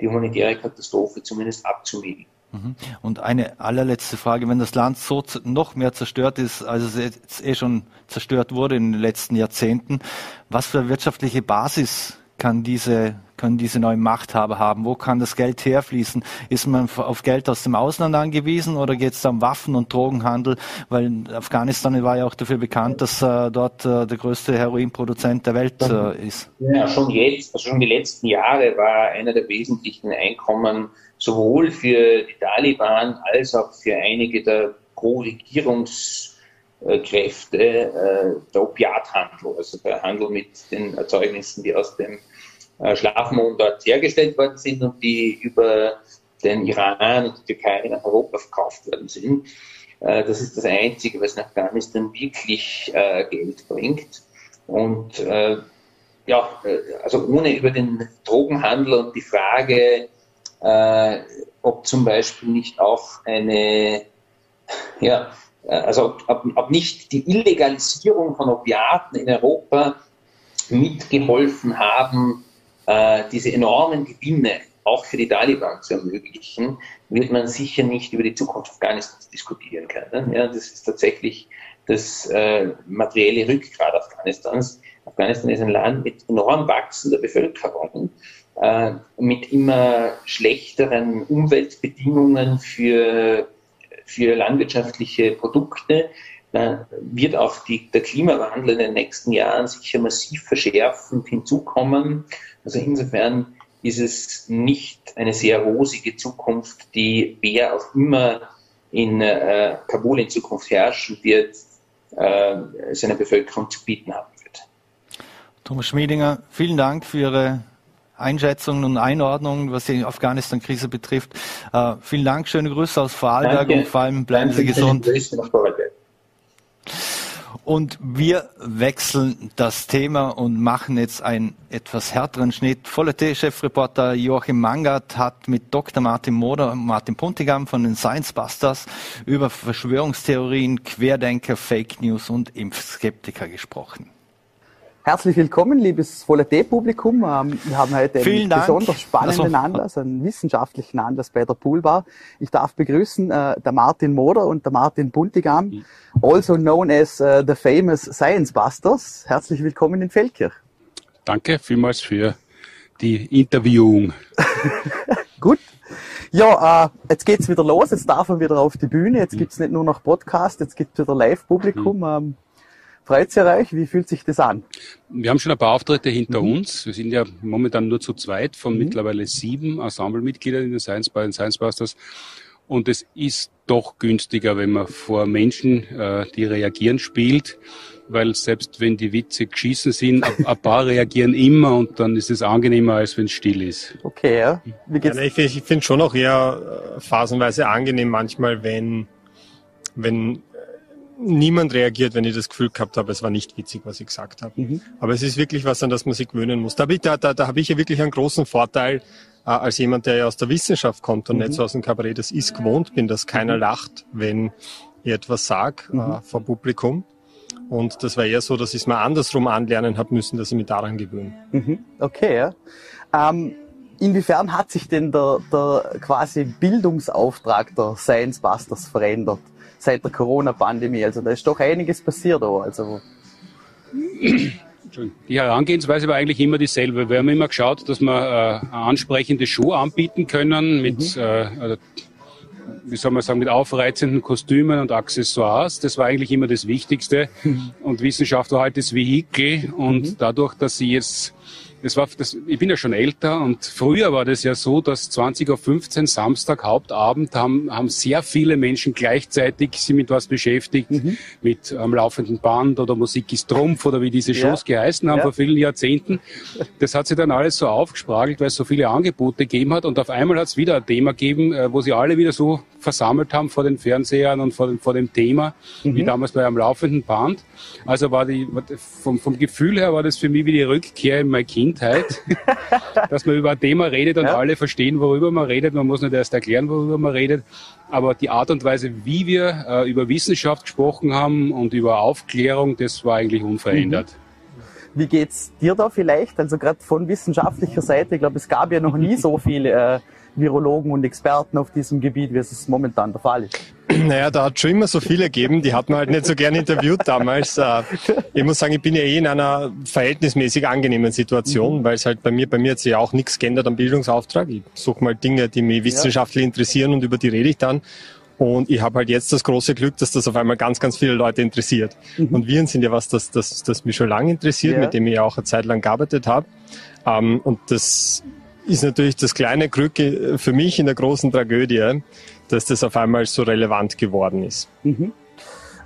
die humanitäre Katastrophe zumindest abzumildern. Mhm. Und eine allerletzte Frage, wenn das Land so noch mehr zerstört ist, als es jetzt eh schon zerstört wurde in den letzten Jahrzehnten, was für eine wirtschaftliche Basis kann diese, können diese neuen Machthaber haben? Wo kann das Geld herfließen? Ist man auf Geld aus dem Ausland angewiesen oder geht es um Waffen- und Drogenhandel? Weil Afghanistan war ja auch dafür bekannt, dass äh, dort äh, der größte Heroinproduzent der Welt äh, ist. Ja, schon jetzt, also schon die letzten Jahre war einer der wesentlichen Einkommen sowohl für die Taliban als auch für einige der Pro-Regierungskräfte äh, der Opiathandel, also der Handel mit den Erzeugnissen, die aus dem äh, Schlafmond dort hergestellt worden sind und die über den Iran und die Türkei nach Europa verkauft worden sind. Äh, das ist das Einzige, was nach Afghanistan wirklich äh, Geld bringt. Und äh, ja, äh, also ohne über den Drogenhandel und die Frage, äh, ob zum Beispiel nicht auch eine, ja, also ob, ob nicht die Illegalisierung von Opiaten in Europa mitgeholfen haben, äh, diese enormen Gewinne auch für die Taliban zu ermöglichen, wird man sicher nicht über die Zukunft Afghanistans diskutieren können. Ja, das ist tatsächlich das äh, materielle Rückgrat Afghanistans. Afghanistan ist ein Land mit enorm wachsender Bevölkerung äh, mit immer schlechteren Umweltbedingungen für, für landwirtschaftliche Produkte, wird auch die, der Klimawandel in den nächsten Jahren sicher massiv verschärfend hinzukommen. Also insofern ist es nicht eine sehr rosige Zukunft, die wer auch immer in äh, Kabul in Zukunft herrschen wird, äh, seiner Bevölkerung zu bieten haben wird. Thomas Schmiedinger, vielen Dank für Ihre Einschätzungen und Einordnungen, was die Afghanistan-Krise betrifft. Äh, vielen Dank, schöne Grüße aus Vorarlberg und vor allem bleiben Danke, Sie gesund. Und wir wechseln das Thema und machen jetzt einen etwas härteren Schnitt. Voller T-Chefreporter Joachim Mangert hat mit Dr. Martin Moder und Martin Puntigam von den Science Busters über Verschwörungstheorien, Querdenker, Fake News und Impfskeptiker gesprochen. Herzlich willkommen, liebes Volatee-Publikum. Ähm, wir haben heute einen besonders spannenden also, Anlass, einen wissenschaftlichen Anlass bei der Poolbar. Ich darf begrüßen äh, der Martin Moder und der Martin Buntigam, also known as uh, the famous Science Busters. Herzlich willkommen in Feldkirch. Danke vielmals für die Interviewung. Gut. Ja, äh, jetzt geht's wieder los. Jetzt darf er wieder auf die Bühne. Jetzt gibt's nicht nur noch Podcast, jetzt gibt's wieder Live-Publikum. Mhm. Ähm, Freut ihr euch? Wie fühlt sich das an? Wir haben schon ein paar Auftritte hinter mhm. uns. Wir sind ja momentan nur zu zweit von mhm. mittlerweile sieben Ensemblemitgliedern in den Science, bei den Science Busters. Und es ist doch günstiger, wenn man vor Menschen, äh, die reagieren, spielt, weil selbst wenn die Witze geschissen sind, ein, paar reagieren immer und dann ist es angenehmer, als wenn es still ist. Okay, ja. Wie geht's? Ja, ich, ich finde schon auch eher äh, phasenweise angenehm manchmal, wenn, wenn niemand reagiert, wenn ich das Gefühl gehabt habe, es war nicht witzig, was ich gesagt habe. Mhm. Aber es ist wirklich was, an das man sich gewöhnen muss. Da, da, da, da habe ich ja wirklich einen großen Vorteil äh, als jemand, der ja aus der Wissenschaft kommt und mhm. nicht so aus dem Kabarett das ist gewohnt bin, dass keiner mhm. lacht, wenn ich etwas sage äh, mhm. vor Publikum. Und das war eher so, dass ich es mal andersrum anlernen habe müssen, dass ich mich daran gewöhne. Mhm. Okay, ja. Ähm, inwiefern hat sich denn der, der quasi Bildungsauftrag der Science Busters verändert? Seit der Corona-Pandemie. Also da ist doch einiges passiert auch. Also die Herangehensweise war eigentlich immer dieselbe. Wir haben immer geschaut, dass wir äh, eine ansprechende Show anbieten können mit, mhm. äh, wie soll man sagen, mit aufreizenden Kostümen und Accessoires. Das war eigentlich immer das Wichtigste. Mhm. Und Wissenschaft war halt das Vehikel. Und mhm. dadurch, dass sie jetzt das war, das, ich bin ja schon älter und früher war das ja so, dass 20.15 Uhr Samstag Hauptabend haben, haben sehr viele Menschen gleichzeitig sich mit was beschäftigt, mhm. mit am laufenden Band oder Musik ist Trumpf oder wie diese Shows ja. geheißen haben ja. vor vielen Jahrzehnten. Das hat sich dann alles so aufgespragelt, weil es so viele Angebote gegeben hat und auf einmal hat es wieder ein Thema gegeben, äh, wo sie alle wieder so versammelt haben vor den Fernsehern und vor dem, vor dem Thema, mhm. wie damals bei einem laufenden Band. Also war die, vom, vom Gefühl her war das für mich wie die Rückkehr in meine Kindheit, dass man über ein Thema redet und ja. alle verstehen, worüber man redet. Man muss nicht erst erklären, worüber man redet. Aber die Art und Weise, wie wir äh, über Wissenschaft gesprochen haben und über Aufklärung, das war eigentlich unverändert. Mhm. Wie geht's dir da vielleicht? Also gerade von wissenschaftlicher Seite, ich glaube, es gab ja noch nie so viele äh, Virologen und Experten auf diesem Gebiet, wie es momentan der Fall ist. Naja, da hat schon immer so viele gegeben, die hat man halt nicht so gern interviewt damals. Äh, ich muss sagen, ich bin ja eh in einer verhältnismäßig angenehmen Situation, mhm. weil es halt bei mir, bei mir hat sich ja auch nichts geändert am Bildungsauftrag. Ich suche mal Dinge, die mich wissenschaftlich interessieren und über die rede ich dann. Und ich habe halt jetzt das große Glück, dass das auf einmal ganz, ganz viele Leute interessiert. Mhm. Und Viren sind ja was, das, das, das mich schon lange interessiert, ja. mit dem ich auch eine Zeit lang gearbeitet habe. Ähm, und das ist natürlich das kleine Glück für mich in der großen Tragödie, dass das auf einmal so relevant geworden ist. Mhm.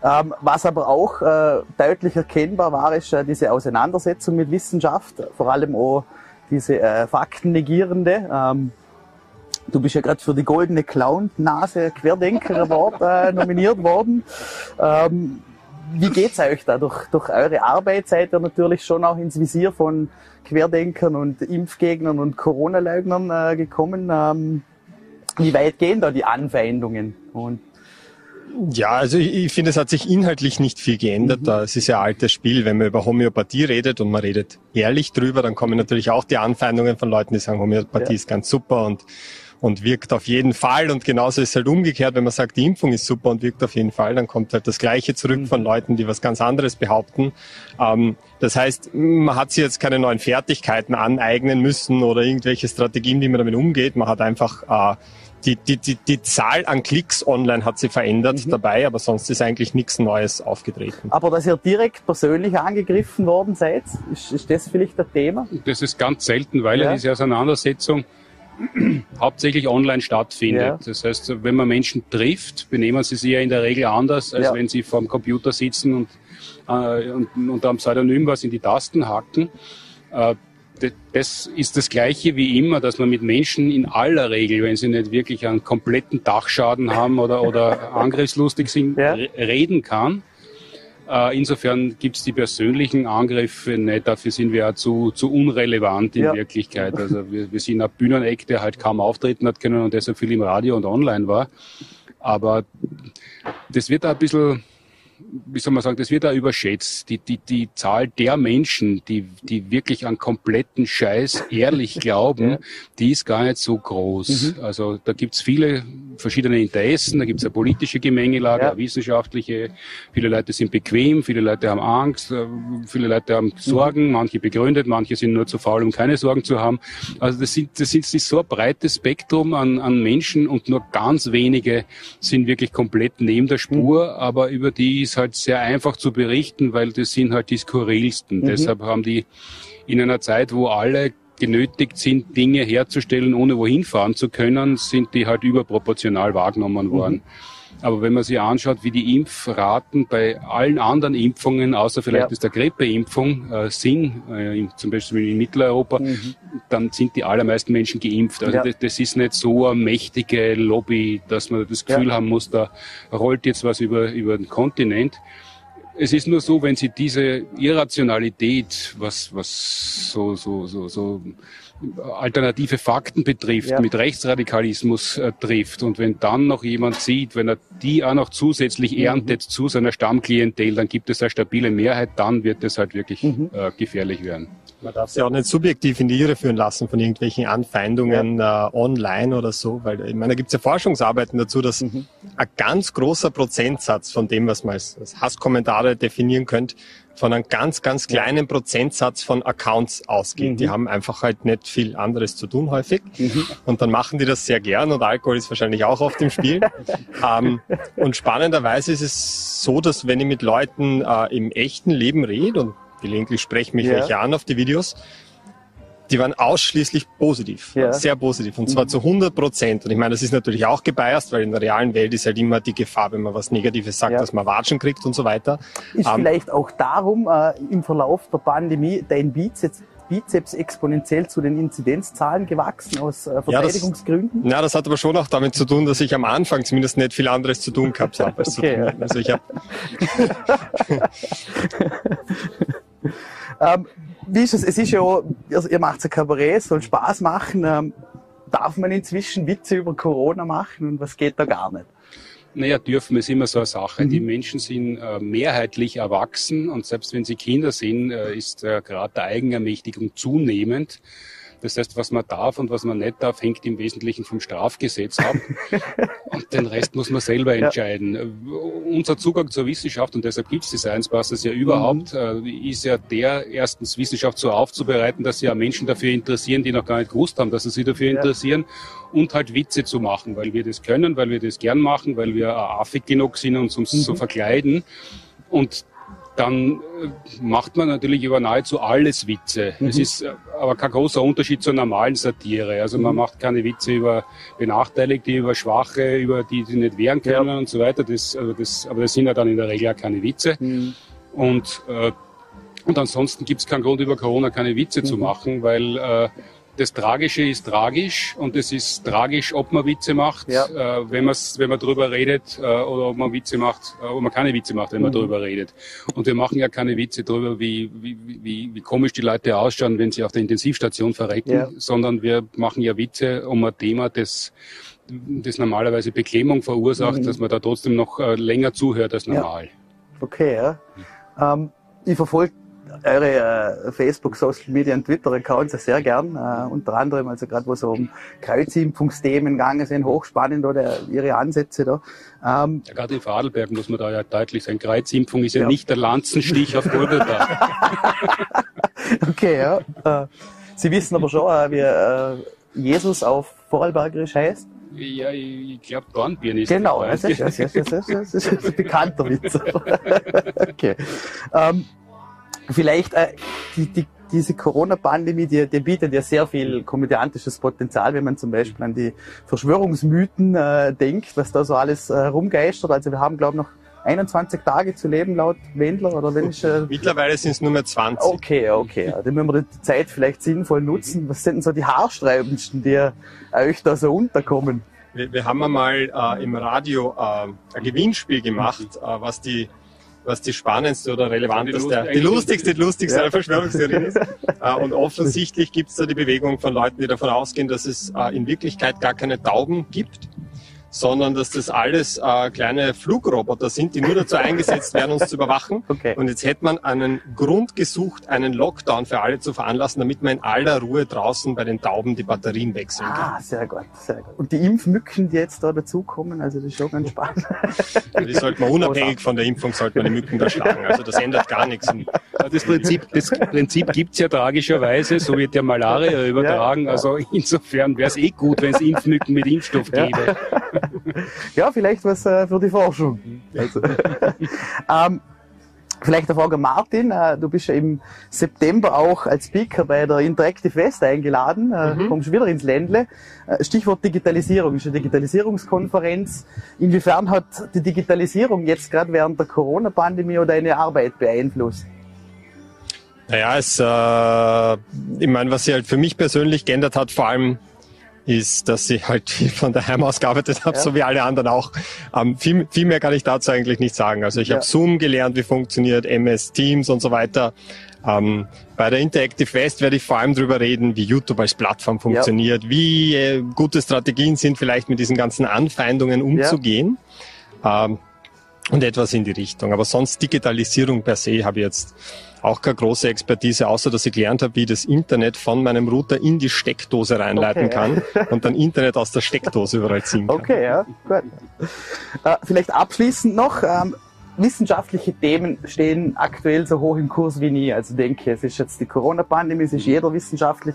Ähm, was aber auch äh, deutlich erkennbar war, ist äh, diese Auseinandersetzung mit Wissenschaft, vor allem auch diese äh, Faktennegierende. Ähm, du bist ja gerade für die Goldene Clown-Nase Querdenker Award äh, nominiert worden. Ähm, wie geht's euch da? Durch, durch eure Arbeit seid ihr natürlich schon auch ins Visier von Querdenkern und Impfgegnern und Corona-Leugnern äh, gekommen. Ähm, wie weit gehen da die Anfeindungen? Und ja, also ich, ich finde, es hat sich inhaltlich nicht viel geändert. Mhm. Es ist ja ein altes Spiel. Wenn man über Homöopathie redet und man redet ehrlich drüber, dann kommen natürlich auch die Anfeindungen von Leuten, die sagen, Homöopathie ja. ist ganz super und und wirkt auf jeden Fall. Und genauso ist es halt umgekehrt, wenn man sagt, die Impfung ist super und wirkt auf jeden Fall, dann kommt halt das Gleiche zurück mhm. von Leuten, die was ganz anderes behaupten. Ähm, das heißt, man hat sich jetzt keine neuen Fertigkeiten aneignen müssen oder irgendwelche Strategien, wie man damit umgeht. Man hat einfach äh, die, die, die, die Zahl an Klicks online hat sich verändert mhm. dabei, aber sonst ist eigentlich nichts Neues aufgetreten. Aber dass ihr direkt persönlich angegriffen worden seid, ist, ist das vielleicht ein Thema? Das ist ganz selten, weil ja. diese Auseinandersetzung hauptsächlich online stattfindet. Ja. Das heißt, wenn man Menschen trifft, benehmen sie sich ja in der Regel anders, als ja. wenn sie vor dem Computer sitzen und, äh, und unter einem Pseudonym was in die Tasten hacken. Äh, das ist das Gleiche wie immer, dass man mit Menschen in aller Regel, wenn sie nicht wirklich einen kompletten Dachschaden haben oder, oder angriffslustig sind, ja. reden kann. Äh, insofern gibt es die persönlichen Angriffe nicht, dafür sind wir ja zu, zu unrelevant in ja. Wirklichkeit. Also wir, wir sind ein Bühneneck, der halt kaum auftreten hat können und deshalb viel im Radio und online war. Aber das wird da ein bisschen wie soll man sagen, das wird da überschätzt. Die, die, die Zahl der Menschen, die, die wirklich an kompletten Scheiß ehrlich glauben, die ist gar nicht so groß. Mhm. Also da gibt's viele verschiedene Interessen, da gibt's eine politische Gemengelage, ja. eine wissenschaftliche. Viele Leute sind bequem, viele Leute haben Angst, äh, viele Leute haben Sorgen, mhm. manche begründet, manche sind nur zu faul, um keine Sorgen zu haben. Also das sind, das ist so ein breites Spektrum an, an Menschen und nur ganz wenige sind wirklich komplett neben der Spur, mhm. aber über die ist halt sehr einfach zu berichten, weil das sind halt die skurrilsten. Mhm. Deshalb haben die in einer Zeit, wo alle genötigt sind, Dinge herzustellen, ohne wohin fahren zu können, sind die halt überproportional wahrgenommen worden. Mhm. Aber wenn man sich anschaut, wie die Impfraten bei allen anderen Impfungen, außer vielleicht ja. ist der Grippeimpfung, äh, sind, äh, zum Beispiel in Mitteleuropa, mhm. dann sind die allermeisten Menschen geimpft. Also ja. das, das, ist nicht so eine mächtige Lobby, dass man das Gefühl ja. haben muss, da rollt jetzt was über, über den Kontinent. Es ist nur so, wenn Sie diese Irrationalität, was, was so, so, so, so alternative Fakten betrifft, ja. mit Rechtsradikalismus äh, trifft und wenn dann noch jemand sieht, wenn er die auch noch zusätzlich mhm. erntet zu seiner Stammklientel, dann gibt es eine stabile Mehrheit, dann wird es halt wirklich mhm. äh, gefährlich werden. Man darf sich auch nicht subjektiv in die Irre führen lassen von irgendwelchen Anfeindungen ja. äh, online oder so, weil ich meine, da gibt es ja Forschungsarbeiten dazu, dass mhm. ein ganz großer Prozentsatz von dem, was man als, als Hasskommentare definieren könnte, von einem ganz, ganz kleinen Prozentsatz von Accounts ausgeht. Mhm. Die haben einfach halt nicht viel anderes zu tun häufig. Mhm. Und dann machen die das sehr gern und Alkohol ist wahrscheinlich auch auf dem Spiel. ähm, und spannenderweise ist es so, dass wenn ich mit Leuten äh, im echten Leben rede und gelegentlich sprechen mich ja. welche an auf die Videos, die waren ausschließlich positiv, ja. sehr positiv und zwar mhm. zu 100 Prozent. Und ich meine, das ist natürlich auch gebiased, weil in der realen Welt ist halt immer die Gefahr, wenn man was Negatives sagt, ja. dass man Watschen kriegt und so weiter. Ist ähm, vielleicht auch darum äh, im Verlauf der Pandemie dein Bizeps Bizeps exponentiell zu den Inzidenzzahlen gewachsen aus äh, Verteidigungsgründen? Ja das, ja, das hat aber schon auch damit zu tun, dass ich am Anfang zumindest nicht viel anderes zu tun gehabt habe. Als okay, zu tun. Also ich habe ähm, wie ist es? Es ist ja, also ihr macht ein Kabarett, es soll Spaß machen. Ähm, darf man inzwischen Witze über Corona machen und was geht da gar nicht? Naja, dürfen ist immer so eine Sache. Mhm. Die Menschen sind äh, mehrheitlich erwachsen und selbst wenn sie Kinder sind, äh, ist der Grad der Eigenermächtigung zunehmend. Das heißt, was man darf und was man nicht darf, hängt im Wesentlichen vom Strafgesetz ab. und den Rest muss man selber entscheiden. Ja. Unser Zugang zur Wissenschaft, und deshalb gibt es die Science Busters ja überhaupt, mhm. äh, ist ja der, erstens Wissenschaft so aufzubereiten, dass sie ja Menschen dafür interessieren, die noch gar nicht gewusst haben, dass sie sich dafür ja. interessieren und halt Witze zu machen, weil wir das können, weil wir das gern machen, weil wir affig genug sind, uns um mhm. zu verkleiden. Und dann äh, macht man natürlich über nahezu alles Witze. Mhm. Es ist äh, aber kein großer Unterschied zur normalen Satire. Also man mhm. macht keine Witze über Benachteiligte, über Schwache, über die, die nicht wehren können ja. und so weiter. Das, also das, aber das sind ja dann in der Regel auch keine Witze. Mhm. Und, äh, und ansonsten gibt es keinen Grund, über Corona keine Witze zu mhm. machen, weil äh, das Tragische ist tragisch und es ist tragisch, ob man Witze macht, ja. äh, wenn, man's, wenn man drüber redet äh, oder ob man Witze macht, äh, ob man keine Witze macht, wenn mhm. man drüber redet. Und wir machen ja keine Witze drüber, wie, wie, wie, wie komisch die Leute ausschauen, wenn sie auf der Intensivstation verrecken, ja. sondern wir machen ja Witze um ein Thema, das das normalerweise Beklemmung verursacht, mhm. dass man da trotzdem noch äh, länger zuhört als normal. Ja. Okay, ja. Ähm, ich verfolge eure äh, Facebook, Social Media und Twitter Accounts sehr gern. Äh, unter anderem, also gerade wo so um Kreuzimpfungsthemen gegangen sind, hochspannend oder ihre Ansätze da. Ähm, ja, gerade in Vorarlberg muss man da ja deutlich sein. Kreuzimpfung ist ja, ja nicht der Lanzenstich auf Golgatha. okay, ja. Äh, Sie wissen aber schon, äh, wie äh, Jesus auf Vorarlbergerisch heißt. Ja, ich glaube Dornbirn ist Genau, das ist, das, ist, das, ist, das ist ein bekannter Witz. okay. Ähm, vielleicht äh, die, die, diese Corona-Pandemie, die, die bietet ja sehr viel komödiantisches Potenzial, wenn man zum Beispiel an die Verschwörungsmythen äh, denkt, was da so alles äh, rumgeistert. Also wir haben, glaube ich, noch 21 Tage zu leben laut Wendler oder wenn ich... Äh, Mittlerweile sind es nur mehr 20. Okay, okay. Dann müssen wir die Zeit vielleicht sinnvoll nutzen. Was sind denn so die haarsträubendsten, die euch da so unterkommen? Wir, wir haben einmal äh, im Radio äh, ein Gewinnspiel gemacht, äh, was die was die spannendste oder relevanteste, die, die lustigste, die lustigste ja. Verschwörungstheorie ist. Äh, und offensichtlich gibt es da die Bewegung von Leuten, die davon ausgehen, dass es äh, in Wirklichkeit gar keine Tauben gibt, sondern dass das alles äh, kleine Flugroboter sind, die nur dazu eingesetzt werden, uns zu überwachen. Okay. Und jetzt hätte man einen Grund gesucht, einen Lockdown für alle zu veranlassen, damit man in aller Ruhe draußen bei den Tauben die Batterien wechseln kann. Ah, sehr gut, sehr gut. Und die Impfmücken, die jetzt da dazukommen, also das ist schon ganz spannend. die sollte man unabhängig von der Impfung, sollte man die Mücken da schlagen. Also das ändert gar nichts. Das Prinzip, das Prinzip gibt's ja tragischerweise, so wird ja Malaria übertragen. Ja, also insofern wäre es eh gut, wenn es Impfmücken mit Impfstoff gäbe. ja, vielleicht was äh, für die Forschung. Also, ähm, Vielleicht eine Frage Martin, äh, du bist ja im September auch als Speaker bei der Interactive West eingeladen, äh, mhm. kommst wieder ins Ländle. Äh, Stichwort Digitalisierung, ist eine Digitalisierungskonferenz. Inwiefern hat die Digitalisierung jetzt gerade während der Corona-Pandemie oder deine Arbeit beeinflusst? Naja, es, äh, ich meine, was sich halt für mich persönlich geändert hat, vor allem ist, dass ich halt von daheim aus gearbeitet habe, ja. so wie alle anderen auch. Ähm, viel, viel mehr kann ich dazu eigentlich nicht sagen. Also ich ja. habe Zoom gelernt, wie funktioniert MS Teams und so weiter. Ähm, bei der Interactive West werde ich vor allem darüber reden, wie YouTube als Plattform funktioniert, ja. wie äh, gute Strategien sind, vielleicht mit diesen ganzen Anfeindungen umzugehen. Ähm, und etwas in die Richtung. Aber sonst Digitalisierung per se habe ich jetzt auch keine große Expertise, außer dass ich gelernt habe, wie ich das Internet von meinem Router in die Steckdose reinleiten okay. kann und dann Internet aus der Steckdose überall ziehen kann. Okay, ja, gut. Äh, vielleicht abschließend noch, ähm, wissenschaftliche Themen stehen aktuell so hoch im Kurs wie nie. Also denke, es ist jetzt die Corona-Pandemie, es ist jeder wissenschaftlich.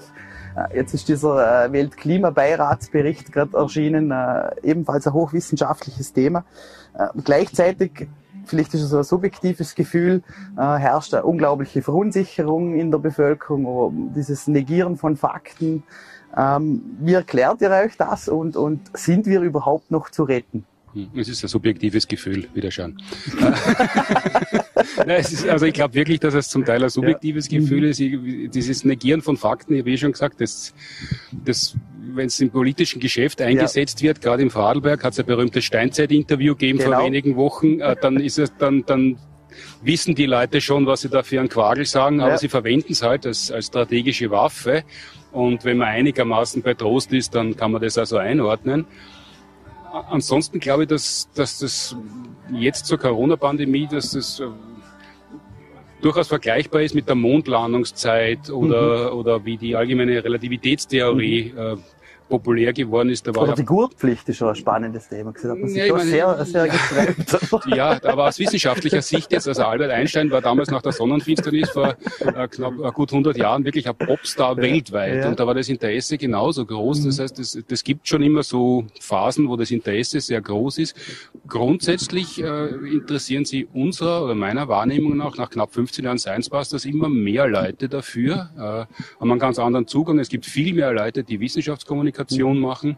Äh, jetzt ist dieser äh, Weltklimabeiratsbericht gerade erschienen, äh, ebenfalls ein hochwissenschaftliches Thema. Gleichzeitig vielleicht ist es ein subjektives Gefühl, äh, herrscht eine unglaubliche Verunsicherung in der Bevölkerung, dieses Negieren von Fakten. Ähm, wie erklärt ihr euch das und, und sind wir überhaupt noch zu retten? Hm, es ist ein subjektives Gefühl, wieder schauen. ist, also ich glaube wirklich, dass es zum Teil ein subjektives ja. Gefühl ist. Dieses Negieren von Fakten, ich habe eh schon gesagt, das, das wenn es im politischen Geschäft eingesetzt ja. wird, gerade im Vorarlberg, hat es ein berühmtes Steinzeit-Interview gegeben genau. vor wenigen Wochen, äh, dann ist es dann, dann wissen die Leute schon, was sie da für einen Quagel sagen, aber ja. sie verwenden es halt als, als strategische Waffe. Und wenn man einigermaßen bei Trost ist, dann kann man das also einordnen. Ansonsten glaube ich, dass, dass das jetzt zur Corona-Pandemie, dass das äh, durchaus vergleichbar ist mit der Mondlandungszeit oder, mhm. oder wie die allgemeine Relativitätstheorie mhm. äh, populär geworden ist. Da war Oder die Gurtpflicht ist schon ein spannendes Thema. Das hat man sich ja, meine, sehr, sehr. Ja, aber aus wissenschaftlicher Sicht jetzt, also Albert Einstein war damals nach der Sonnenfinsternis vor äh, knapp äh, gut 100 Jahren wirklich ein Popstar ja, weltweit. Ja. Und da war das Interesse genauso groß. Das mhm. heißt, das, das gibt schon immer so Phasen, wo das Interesse sehr groß ist. Grundsätzlich äh, interessieren sie unserer oder meiner Wahrnehmung nach, nach knapp 15 Jahren Science Busters immer mehr Leute dafür, äh, haben einen ganz anderen Zugang. Es gibt viel mehr Leute, die Wissenschaftskommunikation Kommunikation machen,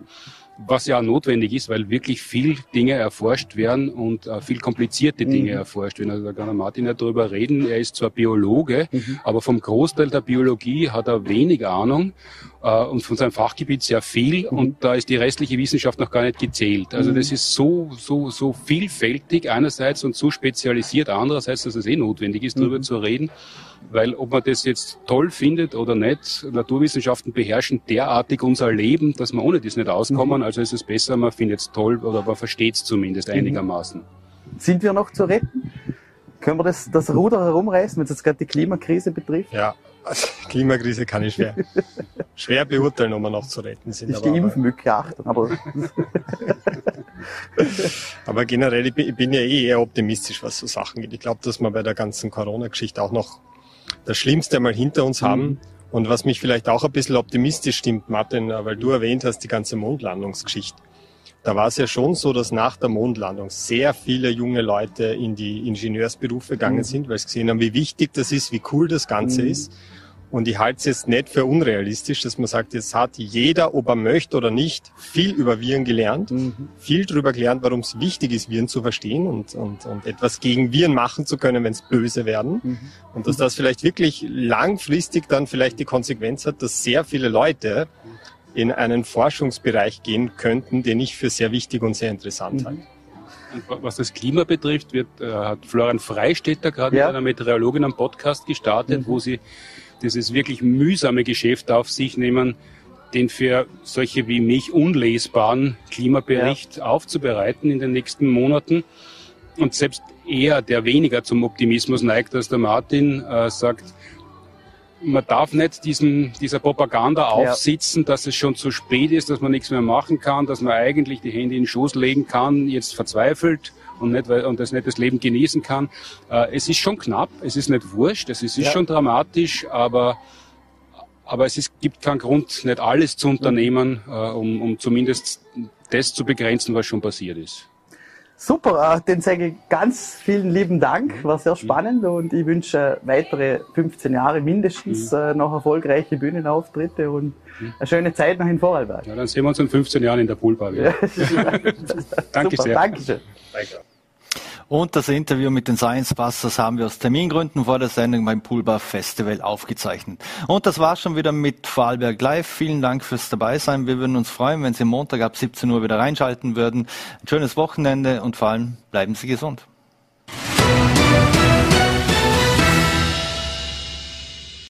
was ja notwendig ist, weil wirklich viel Dinge erforscht werden und äh, viel komplizierte Dinge mhm. erforscht werden. Also da kann Martin ja darüber reden. Er ist zwar Biologe, mhm. aber vom Großteil der Biologie hat er wenig Ahnung äh, und von seinem Fachgebiet sehr viel mhm. und da ist die restliche Wissenschaft noch gar nicht gezählt. Also das mhm. ist so, so, so vielfältig einerseits und so spezialisiert andererseits, dass es eh notwendig ist, darüber mhm. zu reden. Weil ob man das jetzt toll findet oder nicht, Naturwissenschaften beherrschen derartig unser Leben, dass wir ohne das nicht auskommen. Mhm. Also ist es besser, man findet es toll oder man versteht es zumindest einigermaßen. Sind wir noch zu retten? Können wir das, das Ruder herumreißen, wenn es jetzt gerade die Klimakrise betrifft? Ja, also Klimakrise kann ich schwer, schwer beurteilen, ob wir noch zu retten sind. Ich die Impfmücke achten, aber. aber generell, ich bin, ja eh eher optimistisch, was so Sachen geht. Ich glaube, dass wir bei der ganzen Corona-Geschichte auch noch das Schlimmste mal hinter uns mhm. haben. Und was mich vielleicht auch ein bisschen optimistisch stimmt, Martin, weil du erwähnt hast, die ganze Mondlandungsgeschichte. Da war es ja schon so, dass nach der Mondlandung sehr viele junge Leute in die Ingenieursberufe gegangen mhm. sind, weil sie gesehen haben, wie wichtig das ist, wie cool das Ganze mhm. ist. Und ich halte es jetzt nicht für unrealistisch, dass man sagt, jetzt hat jeder, ob er möchte oder nicht, viel über Viren gelernt, mhm. viel darüber gelernt, warum es wichtig ist, Viren zu verstehen und, und, und etwas gegen Viren machen zu können, wenn es böse werden. Mhm. Und dass das vielleicht wirklich langfristig dann vielleicht die Konsequenz hat, dass sehr viele Leute in einen Forschungsbereich gehen könnten, den ich für sehr wichtig und sehr interessant mhm. halte. Und was das Klima betrifft, wird, äh, hat Florian Freistetter gerade ja. mit einer Meteorologin am Podcast gestartet, mhm. wo sie dieses wirklich mühsame Geschäft auf sich nehmen, den für solche wie mich unlesbaren Klimabericht ja. aufzubereiten in den nächsten Monaten. Und selbst er, der weniger zum Optimismus neigt als der Martin, äh, sagt, man darf nicht diesen, dieser Propaganda aufsitzen, ja. dass es schon zu spät ist, dass man nichts mehr machen kann, dass man eigentlich die Hände in den Schoß legen kann, jetzt verzweifelt und, nicht, und das nicht das Leben genießen kann. Äh, es ist schon knapp, es ist nicht wurscht, es ist, ja. schon dramatisch, aber, aber es ist, gibt keinen Grund, nicht alles zu unternehmen, äh, um, um zumindest das zu begrenzen, was schon passiert ist. Super, äh, den sage ich ganz vielen lieben Dank, war sehr spannend und ich wünsche weitere 15 Jahre mindestens äh, noch erfolgreiche Bühnenauftritte und eine schöne Zeit noch in Vorarlberg. Ja, dann sehen wir uns in 15 Jahren in der Poolbar wieder. Danke Super, sehr. Dankeschön. Danke. Und das Interview mit den Science Busters haben wir aus Termingründen vor der Sendung beim Poolbar Festival aufgezeichnet. Und das war schon wieder mit Vorarlberg Live. Vielen Dank fürs Dabeisein. Wir würden uns freuen, wenn Sie Montag ab 17 Uhr wieder reinschalten würden. Ein schönes Wochenende und vor allem bleiben Sie gesund.